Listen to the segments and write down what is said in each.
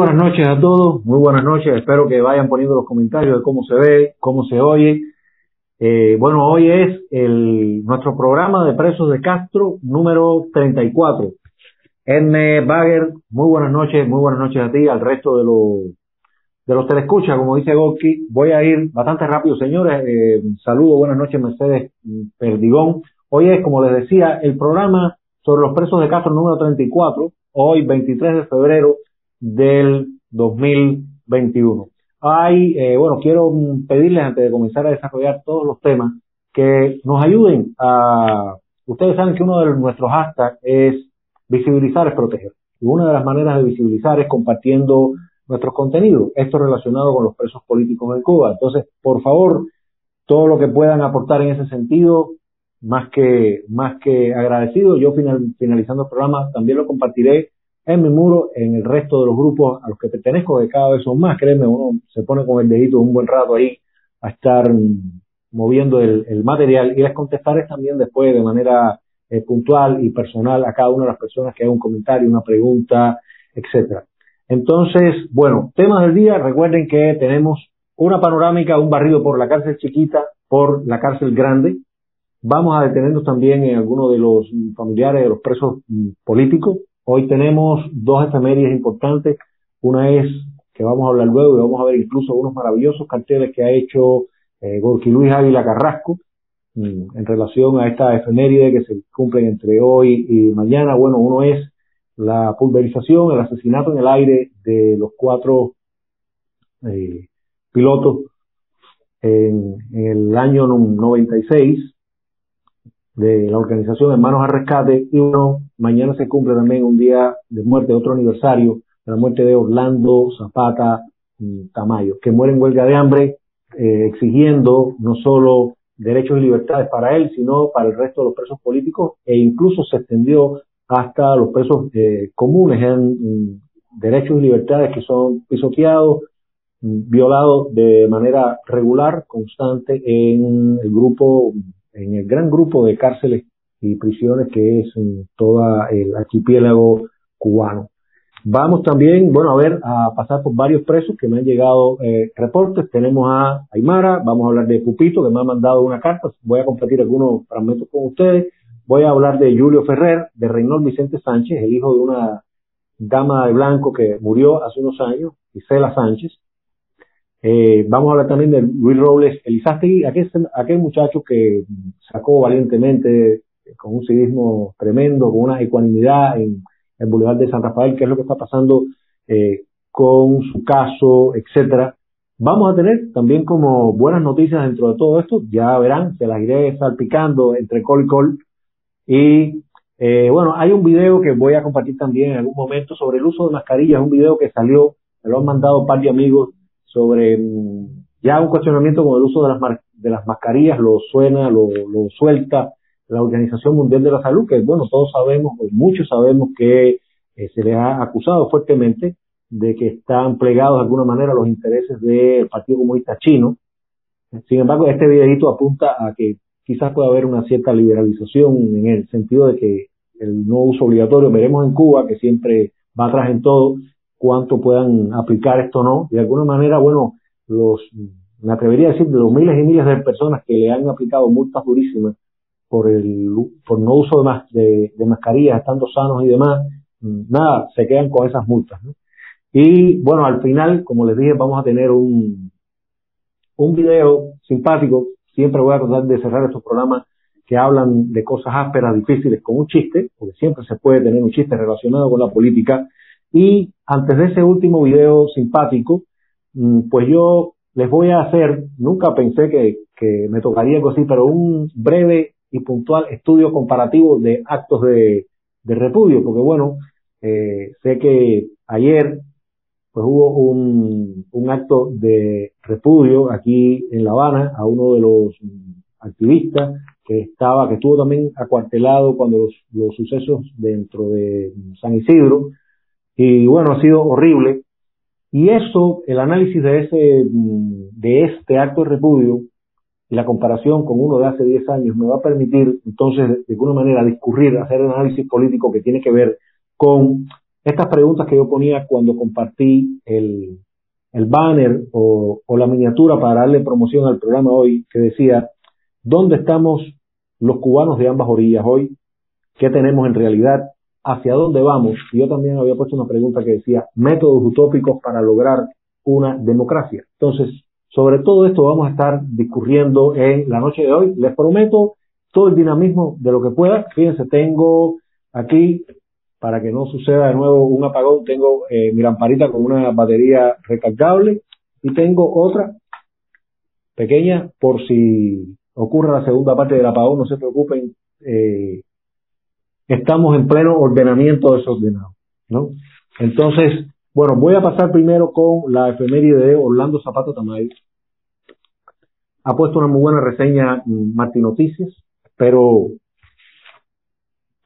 buenas noches a todos, muy buenas noches. Espero que vayan poniendo los comentarios de cómo se ve, cómo se oye. Eh, bueno, hoy es el, nuestro programa de presos de Castro número 34. Edme Bagger, muy buenas noches, muy buenas noches a ti, al resto de los de los telescuchas, como dice Gorky. Voy a ir bastante rápido, señores. Eh, saludos, buenas noches, Mercedes Perdigón. Hoy es, como les decía, el programa sobre los presos de Castro número 34, hoy 23 de febrero del 2021. Hay, eh, bueno, quiero pedirles antes de comenzar a desarrollar todos los temas que nos ayuden a, ustedes saben que uno de nuestros hashtags es visibilizar es proteger. Y una de las maneras de visibilizar es compartiendo nuestros contenidos, esto relacionado con los presos políticos en Cuba. Entonces, por favor, todo lo que puedan aportar en ese sentido, más que, más que agradecido. Yo final, finalizando el programa también lo compartiré en mi muro, en el resto de los grupos a los que pertenezco, que cada vez son más, créeme, uno se pone con el dedito un buen rato ahí a estar moviendo el, el material y les contestaré también después de manera eh, puntual y personal a cada una de las personas que haga un comentario, una pregunta, etcétera. Entonces, bueno, temas del día, recuerden que tenemos una panorámica, un barrido por la cárcel chiquita, por la cárcel grande. Vamos a detenernos también en algunos de los familiares de los presos mm, políticos, Hoy tenemos dos efemérides importantes. Una es que vamos a hablar luego y vamos a ver incluso unos maravillosos carteles que ha hecho eh, Gorky Luis Ávila Carrasco mm, en relación a esta efeméride que se cumplen entre hoy y mañana. Bueno, uno es la pulverización, el asesinato en el aire de los cuatro eh, pilotos en, el año 96 de la organización Hermanos al Rescate y uno, mañana se cumple también un día de muerte, otro aniversario la muerte de Orlando Zapata mm, Tamayo, que muere en huelga de hambre eh, exigiendo no solo derechos y libertades para él, sino para el resto de los presos políticos e incluso se extendió hasta los presos eh, comunes en mm, derechos y libertades que son pisoteados, mm, violados de manera regular, constante en el grupo en el gran grupo de cárceles y prisiones que es en todo el archipiélago cubano. Vamos también, bueno, a ver, a pasar por varios presos que me han llegado eh, reportes. Tenemos a Aymara, vamos a hablar de Pupito, que me ha mandado una carta. Voy a compartir algunos fragmentos con ustedes. Voy a hablar de Julio Ferrer, de Reynold Vicente Sánchez, el hijo de una dama de blanco que murió hace unos años, Isela Sánchez. Eh, vamos a hablar también de Luis Robles Elizástegui, aquel, aquel muchacho que sacó valientemente, con un civismo tremendo, con una ecuanimidad en el Boulevard de San Rafael, qué es lo que está pasando eh, con su caso, etcétera. Vamos a tener también como buenas noticias dentro de todo esto, ya verán, se las iré salpicando entre col y col. Y eh, bueno, hay un video que voy a compartir también en algún momento sobre el uso de mascarillas, un video que salió, me lo han mandado un par de amigos sobre mm, ya un cuestionamiento con el uso de las, de las mascarillas, lo suena, lo suelta la Organización Mundial de la Salud, que bueno, todos sabemos, o muchos sabemos que eh, se le ha acusado fuertemente de que están plegados de alguna manera a los intereses del Partido Comunista Chino. Sin embargo, este videito apunta a que quizás pueda haber una cierta liberalización en el sentido de que el no uso obligatorio, veremos en Cuba, que siempre va atrás en todo, cuánto puedan aplicar esto o no. De alguna manera, bueno, los, me atrevería a decir, de los miles y miles de personas que le han aplicado multas durísimas por el por no uso de, de, de mascarillas, estando sanos y demás, nada, se quedan con esas multas. ¿no? Y bueno, al final, como les dije, vamos a tener un, un video simpático. Siempre voy a tratar de cerrar estos programas que hablan de cosas ásperas, difíciles, con un chiste, porque siempre se puede tener un chiste relacionado con la política. Y antes de ese último video simpático, mm, pues yo les voy a hacer, nunca pensé que, que me tocaría algo así, pero un breve y puntual estudio comparativo de actos de, de repudio, porque bueno, eh, sé que ayer pues hubo un, un acto de repudio aquí en La Habana a uno de los activistas que estaba, que estuvo también acuartelado cuando los, los sucesos dentro de San Isidro. Y bueno, ha sido horrible. Y eso, el análisis de ese, de este acto de repudio y la comparación con uno de hace 10 años me va a permitir entonces de alguna manera discurrir, hacer un análisis político que tiene que ver con estas preguntas que yo ponía cuando compartí el, el banner o, o la miniatura para darle promoción al programa hoy que decía, ¿dónde estamos los cubanos de ambas orillas hoy? ¿Qué tenemos en realidad? ¿Hacia dónde vamos? Y yo también había puesto una pregunta que decía, métodos utópicos para lograr una democracia. Entonces, sobre todo esto vamos a estar discurriendo en la noche de hoy. Les prometo todo el dinamismo de lo que pueda. Fíjense, tengo aquí, para que no suceda de nuevo un apagón, tengo eh, mi lamparita con una batería recargable y tengo otra pequeña por si ocurre la segunda parte del apagón, no se preocupen. Eh, estamos en pleno ordenamiento desordenado, ¿no? Entonces, bueno, voy a pasar primero con la efeméride de Orlando Zapato Tamayo. Ha puesto una muy buena reseña Martín Noticias, pero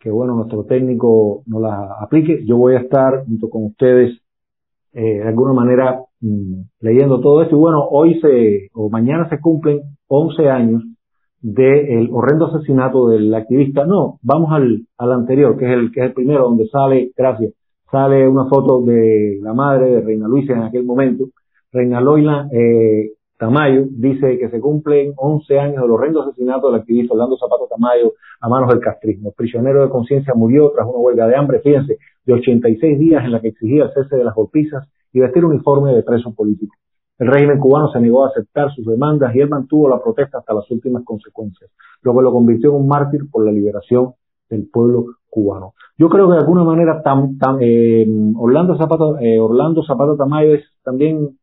que bueno, nuestro técnico nos la aplique. Yo voy a estar junto con ustedes eh, de alguna manera mm, leyendo todo esto. Y bueno, hoy se, o mañana se cumplen 11 años del horrendo asesinato del activista. No, vamos al, al anterior, que es el, que es el primero, donde sale, gracias, sale una foto de la madre de Reina Luisa en aquel momento. Reina Loila eh, Tamayo dice que se cumplen 11 años del horrendo asesinato del activista Orlando Zapato Tamayo a manos del castrismo. El prisionero de conciencia murió tras una huelga de hambre, fíjense, de 86 días en la que exigía el cese de las golpizas y vestir uniforme de preso político. El régimen cubano se negó a aceptar sus demandas y él mantuvo la protesta hasta las últimas consecuencias, lo que lo convirtió en un mártir por la liberación del pueblo cubano. Yo creo que de alguna manera tam, eh, Orlando Zapata, eh, Orlando Zapata Tamayo es también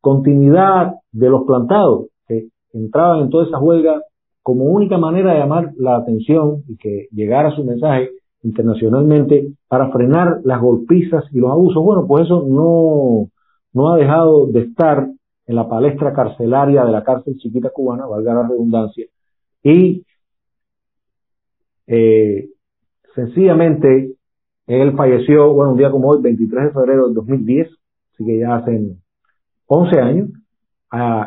continuidad de los plantados que entraban en toda esa huelga como única manera de llamar la atención y que llegara su mensaje internacionalmente para frenar las golpizas y los abusos. Bueno, pues eso no, no ha dejado de estar en la palestra carcelaria de la cárcel chiquita cubana, valga la redundancia, y eh, sencillamente él falleció, bueno, un día como hoy, 23 de febrero del 2010, así que ya hacen 11 años,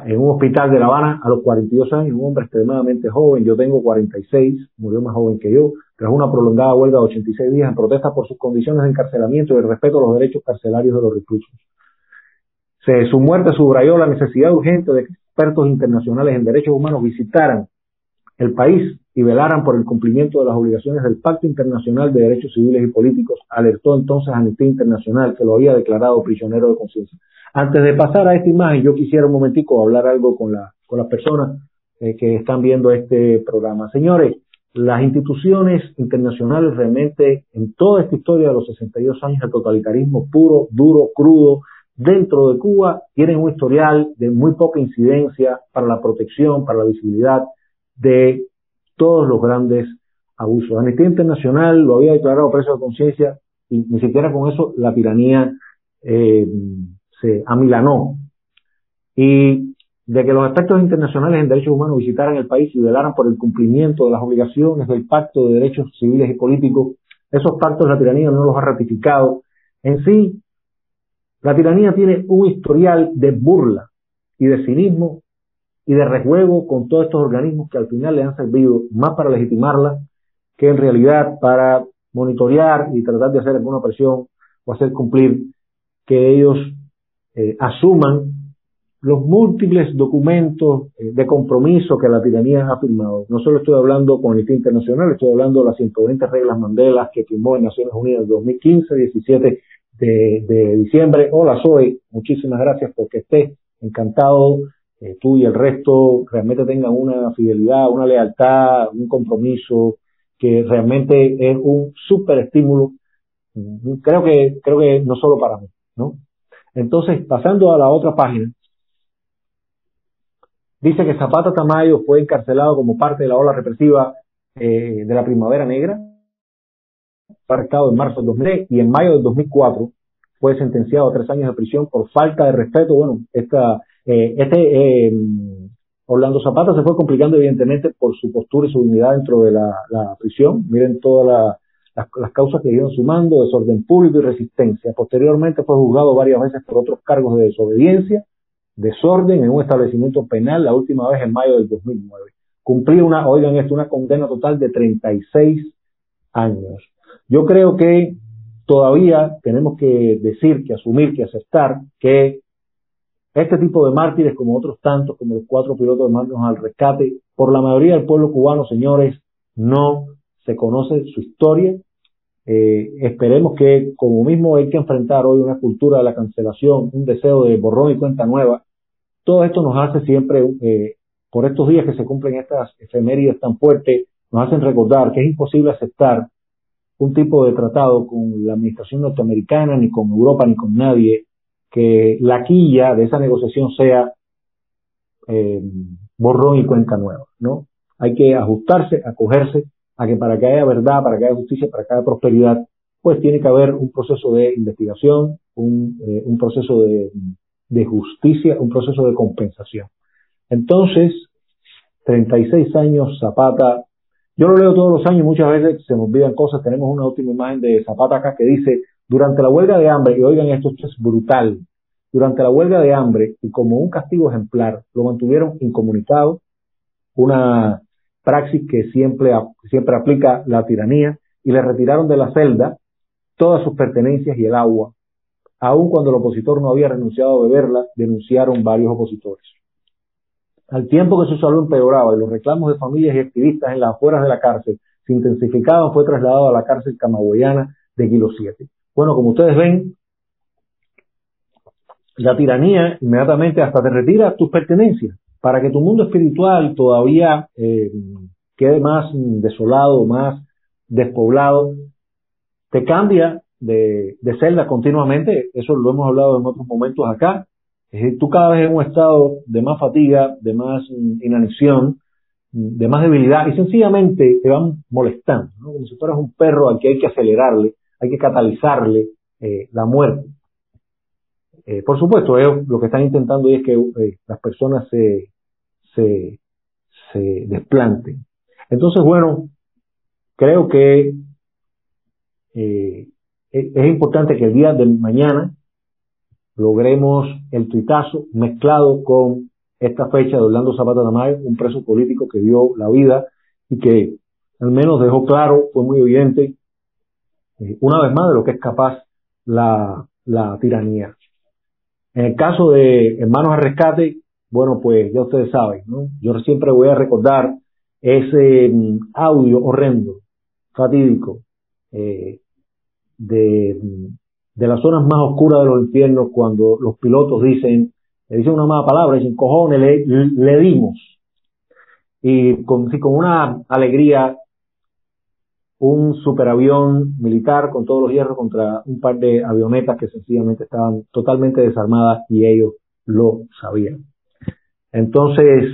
en un hospital de La Habana a los 42 años, un hombre extremadamente joven, yo tengo 46, murió más joven que yo, tras una prolongada huelga de 86 días en protesta por sus condiciones de encarcelamiento y el respeto a los derechos carcelarios de los reclusos. Se, su muerte subrayó la necesidad urgente de que expertos internacionales en derechos humanos visitaran el país y velaran por el cumplimiento de las obligaciones del Pacto Internacional de Derechos Civiles y Políticos, alertó entonces a Amnistía Internacional, que lo había declarado prisionero de conciencia. Antes de pasar a esta imagen, yo quisiera un momentico hablar algo con, la, con las personas eh, que están viendo este programa. Señores, las instituciones internacionales realmente, en toda esta historia de los 62 años de totalitarismo puro, duro, crudo, dentro de Cuba, tienen un historial de muy poca incidencia para la protección, para la visibilidad de todos los grandes abusos. Amnistía Internacional lo había declarado preso de conciencia y ni siquiera con eso la tiranía eh, se amilanó. Y de que los aspectos internacionales en derechos humanos visitaran el país y velaran por el cumplimiento de las obligaciones del Pacto de Derechos Civiles y Políticos, esos pactos la tiranía no los ha ratificado. En sí, la tiranía tiene un historial de burla y de cinismo y de rejuego con todos estos organismos que al final le han servido más para legitimarla que en realidad para monitorear y tratar de hacer alguna presión o hacer cumplir que ellos eh, asuman los múltiples documentos eh, de compromiso que la tiranía ha firmado. No solo estoy hablando con el Internacional, estoy hablando de las 120 reglas Mandela que firmó en Naciones Unidas en 2015, 17 de, de diciembre. Hola, soy. Muchísimas gracias porque esté encantado eh, tú y el resto realmente tengan una fidelidad, una lealtad, un compromiso, que realmente es un súper estímulo, mm, creo que, creo que no solo para mí, ¿no? Entonces, pasando a la otra página, dice que Zapata Tamayo fue encarcelado como parte de la ola represiva eh, de la Primavera Negra, fue arrestado en marzo del 2003 y en mayo del 2004 fue sentenciado a tres años de prisión por falta de respeto. Bueno, esta, eh, este eh, Orlando Zapata se fue complicando evidentemente por su postura y su dignidad dentro de la, prisión. Miren todas las, causas que iban sumando, desorden público y resistencia. Posteriormente fue juzgado varias veces por otros cargos de desobediencia, desorden en un establecimiento penal, la última vez en mayo del 2009. Cumplió una, oigan esto, una condena total de 36 años. Yo creo que todavía tenemos que decir, que asumir, que aceptar que este tipo de mártires, como otros tantos, como los cuatro pilotos de manos al rescate, por la mayoría del pueblo cubano, señores, no se conoce su historia. Eh, esperemos que, como mismo hay que enfrentar hoy una cultura de la cancelación, un deseo de borrón y cuenta nueva, todo esto nos hace siempre, eh, por estos días que se cumplen estas efemérides tan fuertes, nos hacen recordar que es imposible aceptar un tipo de tratado con la administración norteamericana, ni con Europa, ni con nadie, que la quilla de esa negociación sea eh, borrón y cuenta nueva, ¿no? Hay que ajustarse, acogerse a que para que haya verdad, para que haya justicia, para que haya prosperidad, pues tiene que haber un proceso de investigación, un, eh, proceso de, de justicia, un proceso de compensación. Entonces, 36 años Zapata, yo lo leo todos los años, muchas veces se me olvidan cosas, tenemos una última imagen de Zapata acá que dice, durante la huelga de hambre, y oigan esto, esto es brutal, durante la huelga de hambre y como un castigo ejemplar, lo mantuvieron incomunicado, una praxis que siempre, siempre aplica la tiranía, y le retiraron de la celda todas sus pertenencias y el agua. Aun cuando el opositor no había renunciado a beberla, denunciaron varios opositores. Al tiempo que su salud empeoraba y los reclamos de familias y activistas en las afueras de la cárcel se intensificaban, fue trasladado a la cárcel camagüeyana de Kilo 7. Bueno, como ustedes ven, la tiranía inmediatamente hasta te retira tus pertenencias. Para que tu mundo espiritual todavía eh, quede más desolado, más despoblado, te cambia de, celda continuamente, eso lo hemos hablado en otros momentos acá, es decir, tú cada vez en un estado de más fatiga, de más inanición, de más debilidad, y sencillamente te van molestando, como si fueras un perro al que hay que acelerarle, hay que catalizarle eh, la muerte. Eh, por supuesto, ellos lo que están intentando es que eh, las personas se, se, se desplanten. Entonces, bueno, creo que es importante que el día de mañana logremos el tuitazo mezclado con esta fecha de Orlando Zapata Damay, un preso político que dio la vida y que al menos dejó claro, fue muy evidente, eh, una vez más de lo que es capaz la, la tiranía. En el caso de Hermanos al Rescate, bueno, pues ya ustedes saben, ¿no? Yo siempre voy a recordar ese mm, audio horrendo, fatídico, eh, de, mm, de las zonas más oscuras de los infiernos cuando los pilotos dicen, le dicen una mala palabra, dicen cojones, le, dimos. Y con, con una alegría un superavión militar con todos los hierros contra un par de avionetas que sencillamente estaban totalmente desarmadas y ellos lo sabían. Entonces,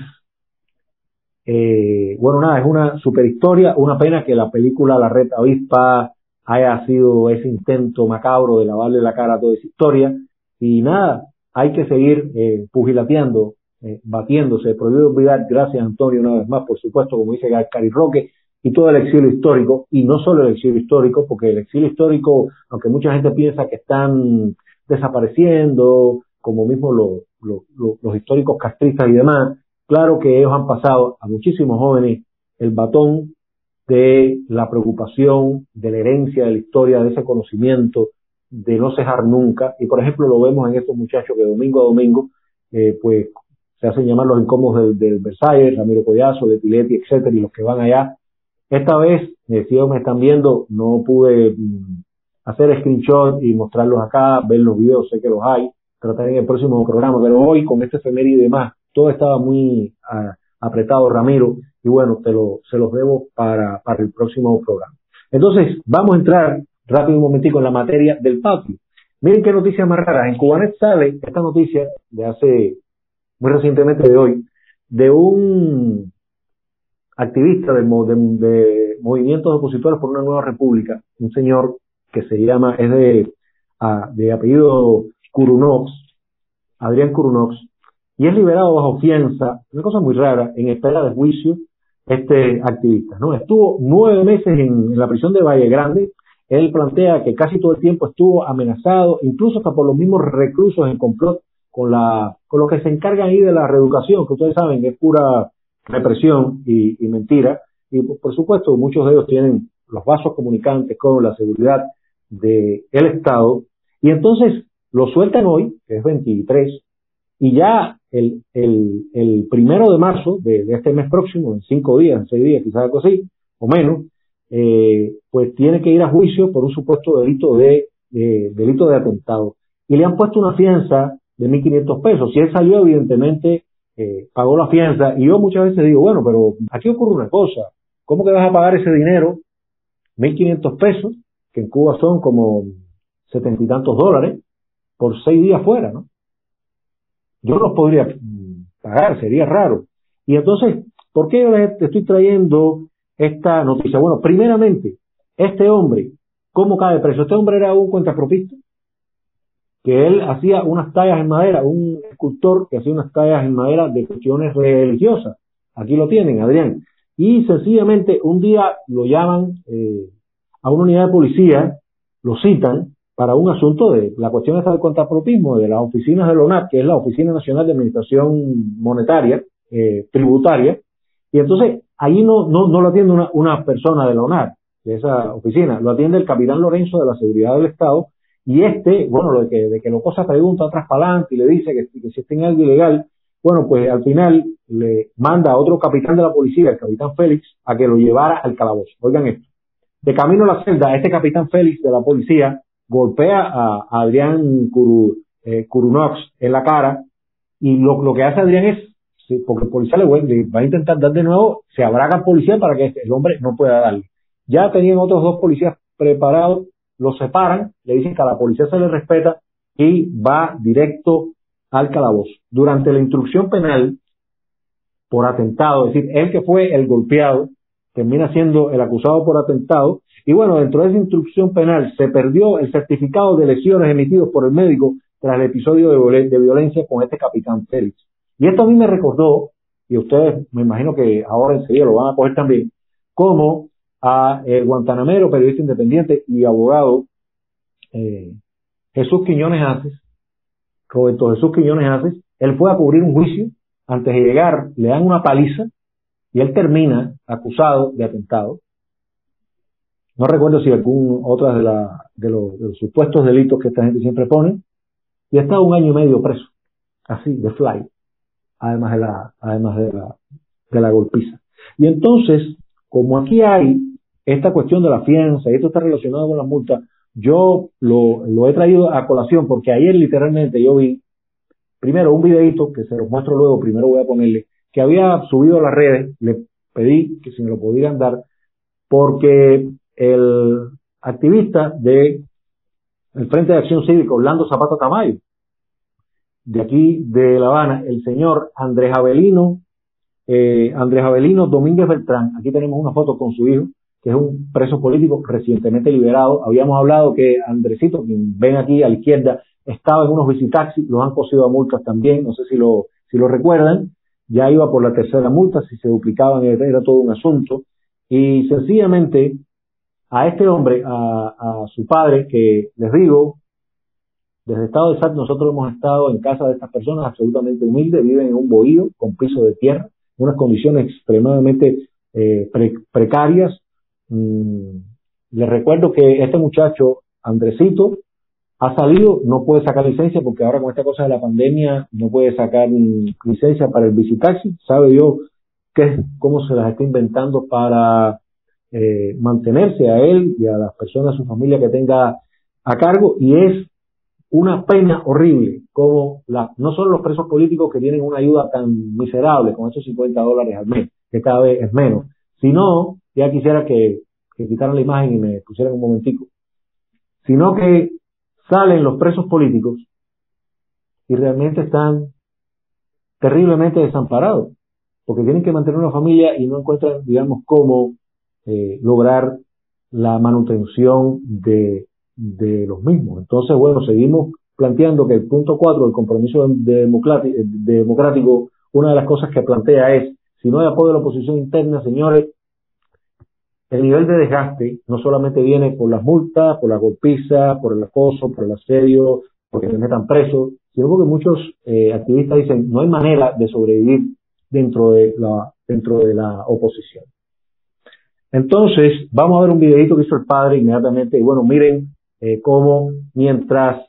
eh, bueno, nada, es una super historia, una pena que la película La Reta Avispa haya sido ese intento macabro de lavarle la cara a toda esa historia. Y nada, hay que seguir eh, pugilateando, eh, batiéndose, prohibido olvidar, gracias Antonio una vez más, por supuesto, como dice Cari Roque, y todo el exilio histórico, y no solo el exilio histórico, porque el exilio histórico, aunque mucha gente piensa que están desapareciendo, como mismo los históricos castristas y demás, claro que ellos han pasado a muchísimos jóvenes el batón de la preocupación, de la herencia de la historia, de ese conocimiento, de no cejar nunca, y por ejemplo lo vemos en estos muchachos que domingo a domingo, eh, pues se hacen llamar los incómodos del, Versailles, Ramiro Collazo, de Piletti, etcétera, y los que van allá esta vez, eh, si me están viendo, no pude mm, hacer screenshot y mostrarlos acá, ver los videos, sé que los hay, trataré en el próximo programa, pero hoy con este efeméride y demás, todo estaba muy ah, apretado, Ramiro, y bueno, te lo, se los debo para, para el próximo programa. Entonces, vamos a entrar rápido un momentico en la materia del patio. Miren qué noticias más raras. En Cubanet sale esta noticia de hace, muy recientemente de hoy, de un activista de, de, movimientos opositores por una nueva república, un señor que se llama, es de de apellido Curunox, Adrián Curunox, y es liberado bajo fianza, una cosa muy rara, en espera de juicio, este activista. ¿no? Estuvo nueve meses en, la prisión de Valle Grande. Él plantea que casi todo el tiempo estuvo amenazado, incluso hasta por los mismos reclusos en complot con la con los que se encargan ahí de la reeducación, que ustedes saben que es pura represión y, mentira. Y por supuesto, muchos de ellos tienen los vasos comunicantes con la seguridad del Estado. Y entonces lo sueltan hoy, que es 23, y ya el, el, primero de marzo de, este mes próximo, en cinco días, en seis días, quizás algo así, o menos, eh, pues tiene que ir a juicio por un supuesto delito de, delito de atentado. Y le han puesto una fianza de 1.500 pesos. Si él salió, evidentemente, eh, pagó la fianza. Y yo muchas veces digo, bueno, pero aquí ocurre una cosa. ¿Cómo que vas a pagar ese dinero? 1.500 pesos, que en Cuba son como setenta y tantos dólares, por seis días fuera, ¿no? Yo los podría pagar, sería raro. Y entonces, ¿por qué yo les estoy trayendo esta noticia? Bueno, primeramente, este hombre, ¿cómo cae preso? Este hombre era un cuentapropista, que él hacía unas tallas en madera, un escultor que hacía unas tallas en madera de cuestiones religiosas. Aquí lo tienen, Adrián. Y sencillamente un día lo llaman eh, a una unidad de policía, lo citan, para un asunto de la cuestión esta del contrapropismo de las oficinas de la ONAT, que es la Oficina Nacional de Administración Monetaria, eh, Tributaria, y entonces ahí no, no, no lo atiende una, una persona de la de esa oficina, lo atiende el capitán Lorenzo de la Seguridad del Estado, y este, bueno, lo de que, de que lo cosa pregunta atrás para adelante y le dice que, si está en algo ilegal, bueno, pues al final le manda a otro capitán de la policía, el capitán Félix, a que lo llevara al calabozo. Oigan esto. De camino a la celda, este capitán Félix de la policía golpea a, Adrián eh, Curunox en la cara y lo, lo que hace Adrián es, porque el policía le, va a intentar dar de nuevo, se abraga al policía para que el hombre no pueda darle. Ya tenían otros dos policías preparados, lo separan, le dicen que a la policía se le respeta y va directo al calabozo. Durante la instrucción penal por atentado, es decir, él que fue el golpeado, termina siendo el acusado por atentado. Y bueno, dentro de esa instrucción penal se perdió el certificado de lesiones emitidos por el médico tras el episodio de, violencia con este capitán Félix. Y esto a mí me recordó, y ustedes me imagino que ahora enseguida lo van a coger también, como a el guantanamero, periodista independiente y abogado eh, Jesús Quiñones Haces, Roberto Jesús Quiñones Haces, él fue a cubrir un juicio, antes de llegar le dan una paliza, y él termina acusado de atentado. No recuerdo si algún otra de, la, de, los, supuestos delitos que esta gente siempre pone, y está un año y medio preso, así, de fly, además de la, además de la, de la golpiza. Y entonces, como aquí hay esta cuestión de la fianza, y esto está relacionado con la multa, yo lo, lo he traído a colación porque ayer literalmente yo vi, primero un videito que se los muestro luego, primero voy a ponerle, que había subido a las redes, le pedí que si me lo pudieran dar, porque el activista de el Frente de Acción Cívica, Orlando Zapata Tamayo, de aquí de La Habana, el señor Andrés Avelino, eh, Andrés Avelino Domínguez Beltrán, aquí tenemos una foto con su hijo, que es un preso político recientemente liberado. Habíamos hablado que Andresito, quien ven aquí a la izquierda, estaba en unos visitaxis, los han cosido a multas también, no sé si lo, si lo recuerdan ya iba por la tercera multa, si se duplicaban era todo un asunto. Y sencillamente a este hombre, a, su padre, que les digo, desde Estado de SAT nosotros hemos estado en casa de estas personas absolutamente humildes, viven en un bohío con piso de tierra, unas condiciones extremadamente eh, precarias. Mm, les recuerdo que este muchacho, Andresito, ha salido, no puede sacar licencia porque ahora con esta cosa de la pandemia no puede sacar licencia para el visitaxi. Sabe yo qué, cómo se las está inventando para eh, mantenerse a él y a las personas, a su familia que tenga a cargo y es una pena horrible como la, no solo los presos políticos que tienen una ayuda tan miserable con esos 50 dólares al mes, que cada vez es menos, sino, ya quisiera que, quitaran la imagen y me pusieran un momentico, sino que salen los presos políticos y realmente están terriblemente desamparados, porque tienen que mantener una familia y no encuentran, digamos, cómo eh, lograr la manutención de, de los mismos. Entonces, bueno, seguimos planteando que el punto 4 del compromiso democrático, una de las cosas que plantea es, si no hay apoyo de la oposición interna, señores, el nivel de desgaste no solamente viene por las multas, por la golpiza, por el acoso, por el asedio, porque se metan presos, sino porque muchos eh, activistas dicen no hay manera de sobrevivir dentro de la dentro de la oposición. Entonces, vamos a ver un videito que hizo el padre inmediatamente. Y bueno, miren eh, cómo mientras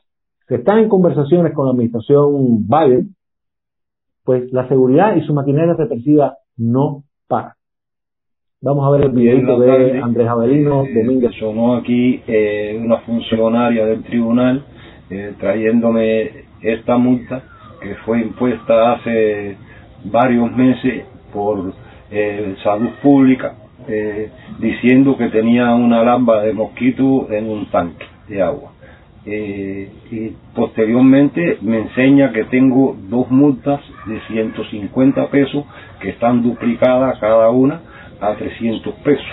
se están en conversaciones con la administración Biden, pues la seguridad y su maquinaria represiva no. Vamos a ver el videito de Andrés Avelino eh, Domínguez. Sonó aquí eh, una funcionaria del tribunal eh, trayéndome esta multa que fue impuesta hace varios meses por eh, salud pública eh, diciendo que tenía una lámpara de mosquito en un tanque de agua. Y posteriormente me enseña que tengo dos multas de 150 pesos que están duplicadas cada una a 300 pesos.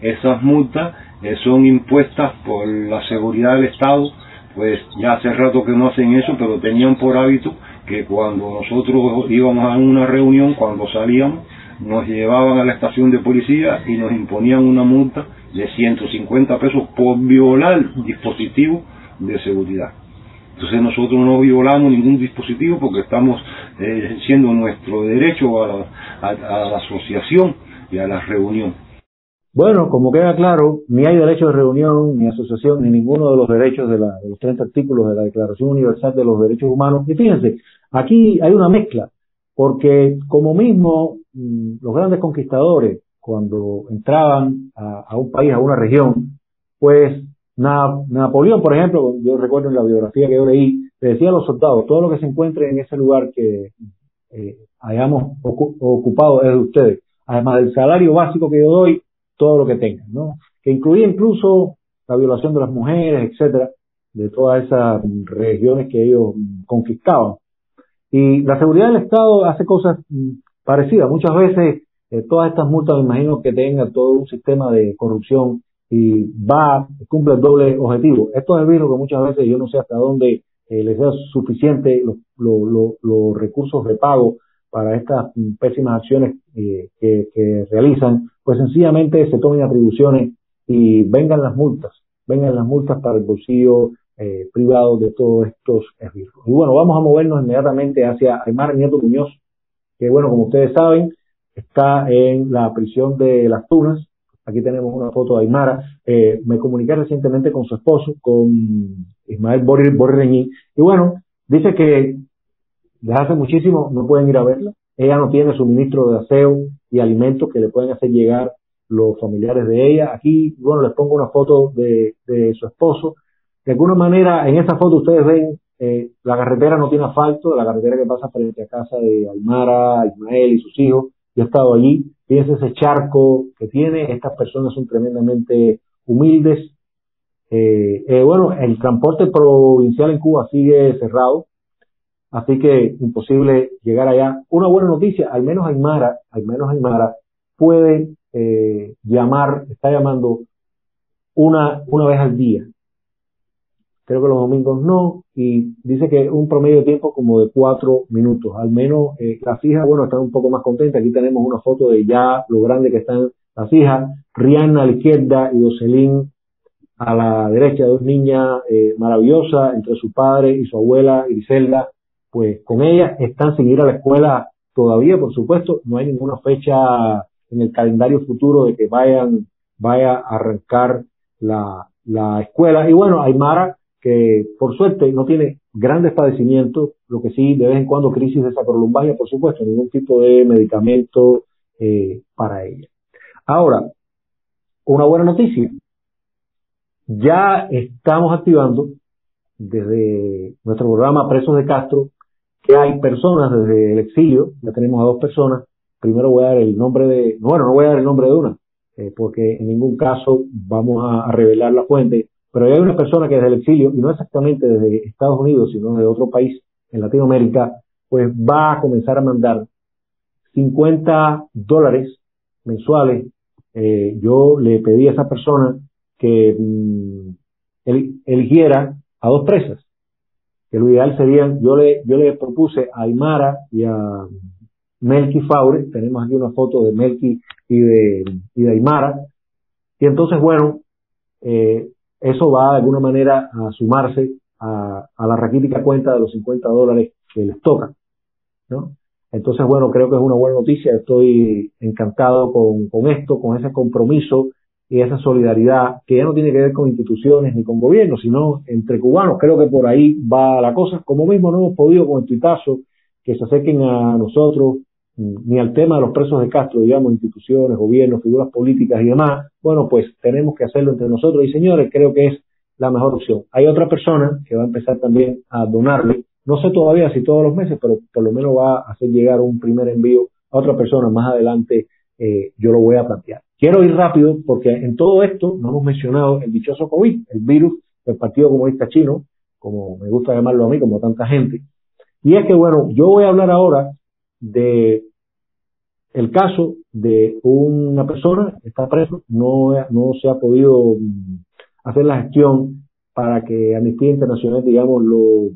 Esas multas eh, son impuestas por la seguridad del Estado, pues ya hace rato que no hacen eso, pero tenían por hábito que cuando nosotros íbamos a una reunión, cuando salíamos, nos llevaban a la estación de policía y nos imponían una multa de 150 pesos por violar dispositivos de seguridad. Entonces nosotros no violamos ningún dispositivo porque estamos eh, ejerciendo nuestro derecho a la, a la asociación Bueno, como queda claro, ni hay derecho de reunión, ni asociación, ni ninguno de los derechos de, la, de los 30 artículos de la Declaración Universal de los Derechos Humanos. Y fíjense, aquí hay una mezcla, porque como mismo mm, los grandes conquistadores, cuando entraban a, un país, a una región, pues Napoleón, por ejemplo, yo recuerdo en la biografía que yo leí, le decía a los soldados, todo lo que se encuentre en ese lugar que eh, hayamos ocupado es de ustedes. Además del salario básico que yo doy, todo lo que tengan, ¿no? Que incluía incluso la violación de las mujeres, etcétera, de todas esas regiones que ellos confiscaban. Y la seguridad del Estado hace cosas mm, parecidas. Muchas veces eh, todas estas multas, me imagino que tengan todo un sistema de corrupción y va, cumple el doble objetivo. Esto es vino que muchas veces yo no sé hasta dónde eh, les sea suficiente los, los, recursos de pago para estas pésimas acciones eh, que, que, realizan, pues sencillamente se tomen atribuciones y vengan las multas, vengan las multas para el bolsillo eh, privado de todos estos esbirros. Y bueno, vamos a movernos inmediatamente hacia Aymar Nieto Muñoz, que bueno, como ustedes saben, está en la prisión de Las Tunas. Aquí tenemos una foto de Aymara. Eh, me comuniqué recientemente con su esposo, con Ismael Borreñi, y bueno, dice que desde hace muchísimo no pueden ir a verla. Ella no tiene suministro de aseo y alimentos que le pueden hacer llegar los familiares de ella. Aquí, bueno, les pongo una foto de, de su esposo. De alguna manera, en esa foto ustedes ven, eh, la carretera no tiene asfalto, la carretera que pasa frente a casa de Aymara, Ismael y sus hijos. Yo he estado allí, fíjense ese charco que tiene, estas personas son tremendamente humildes. Eh, eh, bueno, el transporte provincial en Cuba sigue cerrado, así que imposible llegar allá. Una buena noticia, al menos Aymara, al menos Aymara puede eh, llamar, está llamando una, una vez al día. Creo que los domingos no, y dice que un promedio de tiempo como de cuatro minutos. Al menos eh, las hijas, bueno, están un poco más contentas. Aquí tenemos una foto de ya lo grande que están las hijas. Rihanna a la izquierda y Jocelyn a la derecha, dos niñas eh, maravillosas entre su padre y su abuela Griselda. Pues con ellas están sin ir a la escuela todavía, por supuesto. No hay ninguna fecha en el calendario futuro de que vayan, vaya a arrancar la, la escuela. Y bueno, Aymara, que por suerte no tiene grandes padecimientos, lo que sí de vez en cuando crisis de sacolumbagia, por supuesto, ningún tipo de medicamento eh, para ella. Ahora, una buena noticia. Ya estamos activando desde nuestro programa Presos de Castro que hay personas desde el exilio, ya tenemos a dos personas primero voy a dar el nombre de, bueno, no voy a dar el nombre de una, eh, porque en ningún caso vamos a, revelar la fuente, pero hay una persona que desde el exilio, y no exactamente desde Estados Unidos, sino de otro país en Latinoamérica, pues va a comenzar a mandar 50 dólares mensuales. Eh, yo le pedí a esa persona que mm, eligiera a dos presas. Que lo ideal sería, yo le, yo le propuse a Aymara y a Melky Faure, tenemos aquí una foto de Melky y de, y de Aymara, y entonces, bueno, eh, eso va de alguna manera a sumarse a, a, la raquítica cuenta de los 50 dólares que les toca, ¿no? Entonces, bueno, creo que es una buena noticia, estoy encantado con, con esto, con ese compromiso esa solidaridad que ya no tiene que ver con instituciones ni con gobiernos, sino entre cubanos. Creo que por ahí va la cosa. Como mismo no hemos podido con el tuitazo que se acerquen a nosotros ni al tema de los presos de Castro, digamos, instituciones, gobiernos, figuras políticas y demás, bueno, pues tenemos que hacerlo entre nosotros. Y señores, creo que es la mejor opción. Hay otra persona que va a empezar también a donarle, no sé todavía si todos los meses, pero por lo menos va a hacer llegar un primer envío a otra persona. Más adelante eh, yo lo voy a plantear. Quiero ir rápido porque en todo esto no hemos mencionado el dichoso COVID, el virus del Partido Comunista Chino, como me gusta llamarlo a mí, como tanta gente. Y es que, bueno, yo voy a hablar ahora de el caso de una persona que está preso, no, no se ha podido mm, hacer la gestión para que Amnistía Internacional, digamos, lo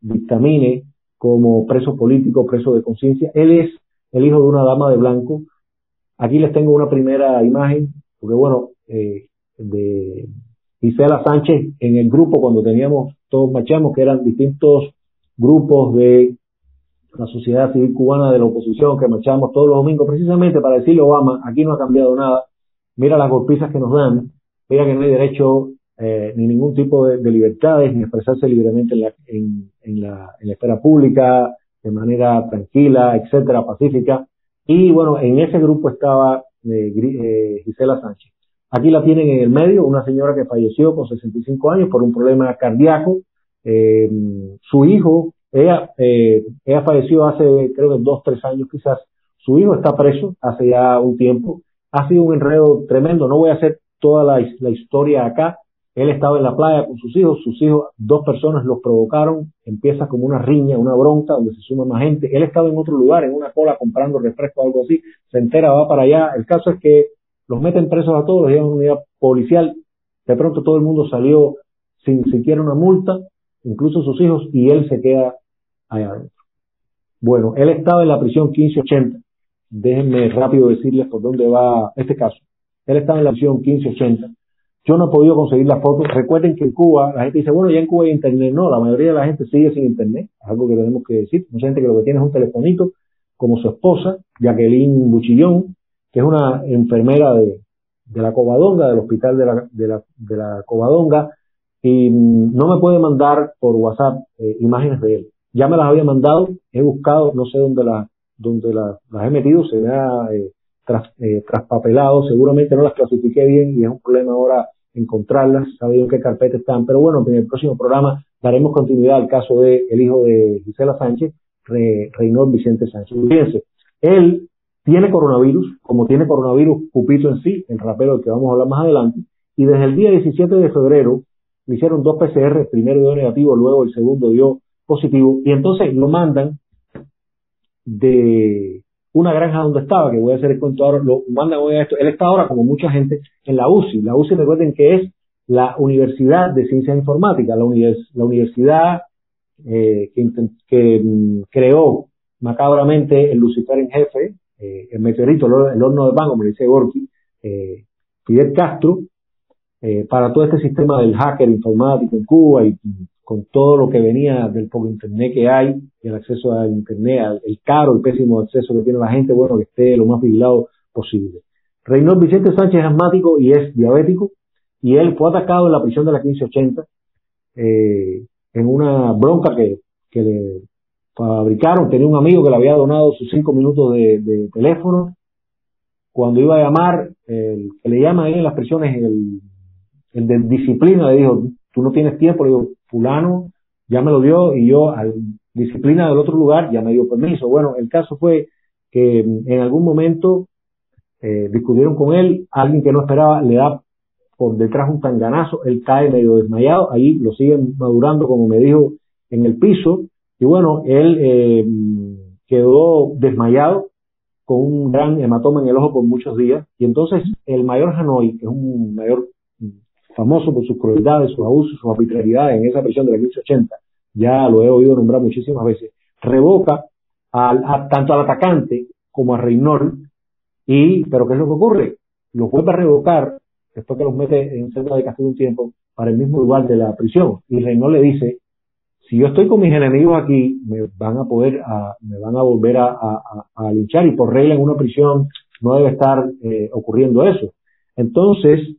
dictamine como preso político, preso de conciencia. Él es el hijo de una dama de blanco. Aquí les tengo una primera imagen, porque bueno, eh, de Gisela Sánchez en el grupo cuando teníamos, todos marchamos, que eran distintos grupos de la sociedad civil cubana de la oposición que marchamos todos los domingos precisamente para decirle Obama, aquí no ha cambiado nada, mira las golpizas que nos dan, mira que no hay derecho eh, ni ningún tipo de, libertades, ni expresarse libremente en la, en, la, en la esfera pública, de manera tranquila, etcétera, pacífica. Y bueno, en ese grupo estaba eh, eh, Gisela Sánchez. Aquí la tienen en el medio, una señora que falleció con 65 años por un problema cardíaco. Eh, su hijo ella, eh, ella falleció hace, creo que dos, tres años quizás. Su hijo está preso hace ya un tiempo. Ha sido un enredo tremendo. No voy a hacer toda la, la historia acá. Él estaba en la playa con sus hijos. Sus hijos, dos personas los provocaron. Empieza como una riña, una bronca donde se suma más gente. Él estaba en otro lugar, en una cola, comprando refresco o algo así. Se entera, va para allá. El caso es que los meten presos a todos, los llevan a una unidad policial. De pronto todo el mundo salió sin siquiera una multa incluso sus hijos, y él se queda allá adentro. Bueno, él estaba en la prisión 1580. Déjenme rápido decirles por dónde va este caso. Él estaba en la prisión 1580. Yo no he podido conseguir la foto. Recuerden que en Cuba, la gente dice, bueno, ya en Cuba hay internet. No, la mayoría de la gente sigue sin internet. algo que tenemos que decir. Mucha gente que lo que tiene es un telefonito, como su esposa, Jacqueline Buchillón, que es una enfermera de, de la Covadonga, del hospital de la, de la, de la Covadonga, y no me puede mandar por WhatsApp eh, imágenes de él. Ya me las había mandado, he buscado, no sé dónde, la, dónde la, las he metido, se me ha eh, traspapelado, seguramente no las clasifiqué bien y es un problema ahora encontrarlas, sabido en qué carpeta están, pero bueno, en el próximo programa daremos continuidad al caso de el hijo de Gisela Sánchez, Re, Vicente Sánchez. Fíjense, él tiene coronavirus, como tiene coronavirus Cupito en sí, el rapero del que vamos a hablar más adelante, y desde el día 17 de febrero le hicieron dos PCR, primero dio negativo, luego el segundo dio positivo, y entonces lo mandan de una granja donde estaba, que voy a hacer el cuento ahora, lo mandan hoy a esto, él está ahora como mucha gente en la UCI, la UCI recuerden que es la Universidad de Ciencias Informáticas, la, la universidad eh, que, mm, creó macabramente el Lucifer en jefe, eh, el meteorito, el, horno de pan, como dice Gorky, eh, Fidel Castro, eh, para todo este sistema del hacker informático en Cuba y con todo lo que venía del poco internet que hay, el acceso al internet, el caro, el pésimo acceso que tiene la gente, bueno, que esté lo más vigilado posible. Reynold Vicente Sánchez es asmático y es diabético, y él fue atacado en la prisión de la 1580 eh, en una bronca que, que le fabricaron. Tenía un amigo que le había donado sus cinco minutos de, teléfono. Cuando iba a llamar, el que le llama ahí en las prisiones, el el de disciplina le dijo, no tienes tiempo, le digo, fulano ya me lo dio y yo al disciplina del otro lugar ya me dio permiso. Bueno, el caso fue que en algún momento eh, discutieron con él, alguien que no esperaba le da por detrás un tanganazo, él cae medio desmayado, ahí lo siguen madurando como me dijo en el piso y bueno, él eh, quedó desmayado con un gran hematoma en el ojo por muchos días y entonces el mayor Hanoi, que es un mayor famoso por sus crueldades, sus abusos, sus arbitrariedades en esa prisión de la 1580, ya lo he oído nombrar muchísimas veces, revoca al, a, tanto al atacante como a Reynol, y, pero ¿qué es lo que ocurre? Los vuelve a revocar después que los mete en celda de castigo un tiempo para el mismo lugar de la prisión. Y Reynol le dice, si yo estoy con mis enemigos aquí, me van a poder, a, me van a volver a, a, y por regla en una prisión no debe estar eh, ocurriendo eso. Entonces,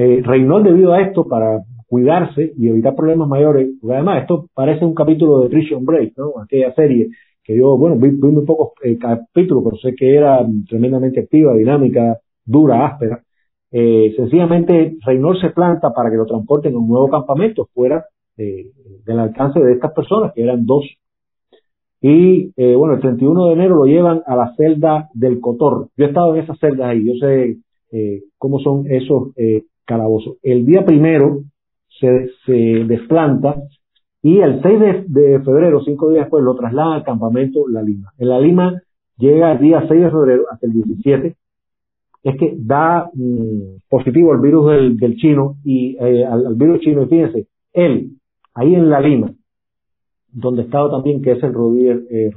eh, Reynolds debido a esto, para cuidarse y evitar problemas mayores, porque además esto parece un capítulo de Prison Break, ¿no? Aquella serie que yo, bueno, vi, vi muy pocos eh, capítulos, pero sé que era tremendamente activa, dinámica, dura, áspera. Eh, sencillamente, Reynolds se planta para que lo transporten a un nuevo campamento fuera eh, del alcance de estas personas, que eran dos. Y eh, bueno, el 31 de enero lo llevan a la celda del Cotor. Yo he estado en esas celdas ahí, yo sé eh, cómo son esos calabozos. El día primero se, se desplanta y el 6 de, febrero, cinco días después, lo traslada al campamento La Lima. En La Lima llega el día 6 de febrero hasta el 17. Es que da mmm, positivo al virus del, del chino y eh, al, virus chino. Y fíjense, él, ahí en La Lima, donde estaba también, que es el Rodríguez, eh,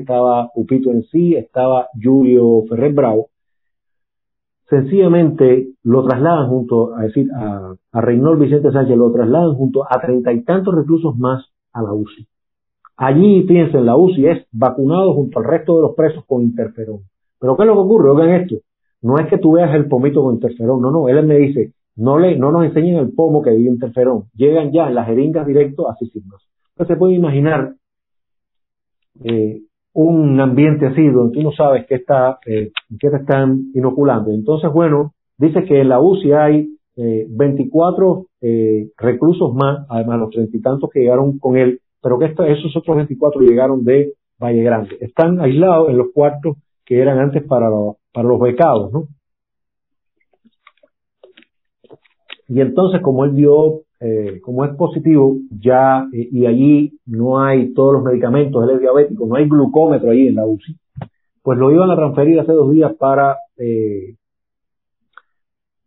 estaba Upito en sí, estaba Julio Ferrer Bravo, sencillamente lo trasladan junto, a decir, a, Reynold Vicente Sánchez, lo trasladan junto a treinta y tantos reclusos más a la UCI. Allí, fíjense, en la UCI es vacunado junto al resto de los presos con interferón. Pero ¿qué es lo que ocurre? Oigan esto, no es que tú veas el pomito con interferón, no, no, él me dice, no le, no nos enseñen el pomo que vive interferón, llegan ya en las jeringas directo a signos. Entonces se puede imaginar eh, un ambiente así donde tú no sabes qué está, eh, qué te están inoculando. Entonces, bueno, dice que en la UCI hay eh, 24 eh, reclusos más, además los treinta y tantos que llegaron con él, pero que esos otros 24 llegaron de Valle Grande. Están aislados en los cuartos que eran antes para, lo, para los becados, ¿no? Y entonces, como él dio eh, como es positivo, ya, eh, y allí no hay todos los medicamentos, él es diabético, no hay glucómetro ahí en la UCI, pues lo iban a transferir hace dos días para, eh,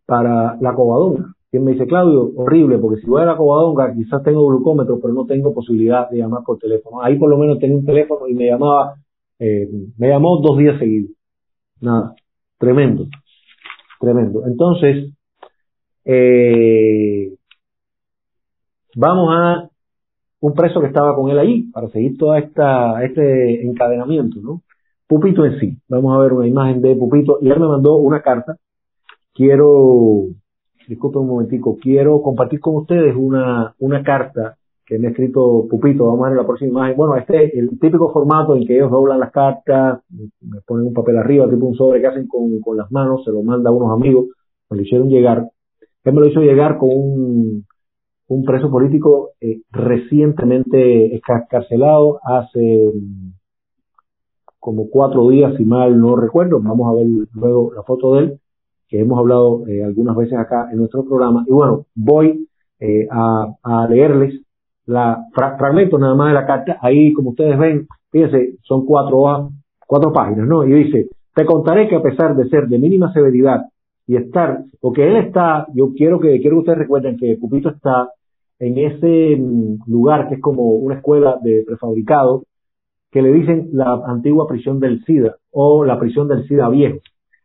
para la covadonga. Quien me dice, Claudio, horrible, porque si voy a la covadonga quizás tengo glucómetro, pero no tengo posibilidad de llamar por teléfono. Ahí por lo menos tenía un teléfono y me llamaba, eh, me llamó dos días seguidos. Nada, tremendo, tremendo. Entonces, eh, vamos a un preso que estaba con él ahí para seguir esta este encadenamiento, ¿no? Pupito en sí. Vamos a ver una imagen de Pupito y él me mandó una carta. Quiero, disculpen un momentico, quiero compartir con ustedes una carta que me ha escrito Pupito. Vamos a ver la próxima imagen. Bueno, este es el típico formato en que ellos doblan las cartas, me ponen un papel arriba, tipo un sobre que hacen con las manos, se lo manda a unos amigos, me lo hicieron llegar. Él me lo hizo llegar con un un preso político eh, recientemente escarcelado hace como cuatro días, si mal no recuerdo. Vamos a ver luego la foto de él, que hemos hablado eh, algunas veces acá en nuestro programa. Y bueno, voy eh, a, a, leerles la fra fragmentos nada más de la carta. Ahí, como ustedes ven, fíjense, son cuatro, cuatro páginas, ¿no? Y dice, te contaré que a pesar de ser de mínima severidad y estar, porque él está, yo quiero que, quiero que ustedes recuerden que Pupito está en ese lugar que es como una escuela de prefabricado, que le dicen la antigua prisión del SIDA o la prisión del SIDA viejo.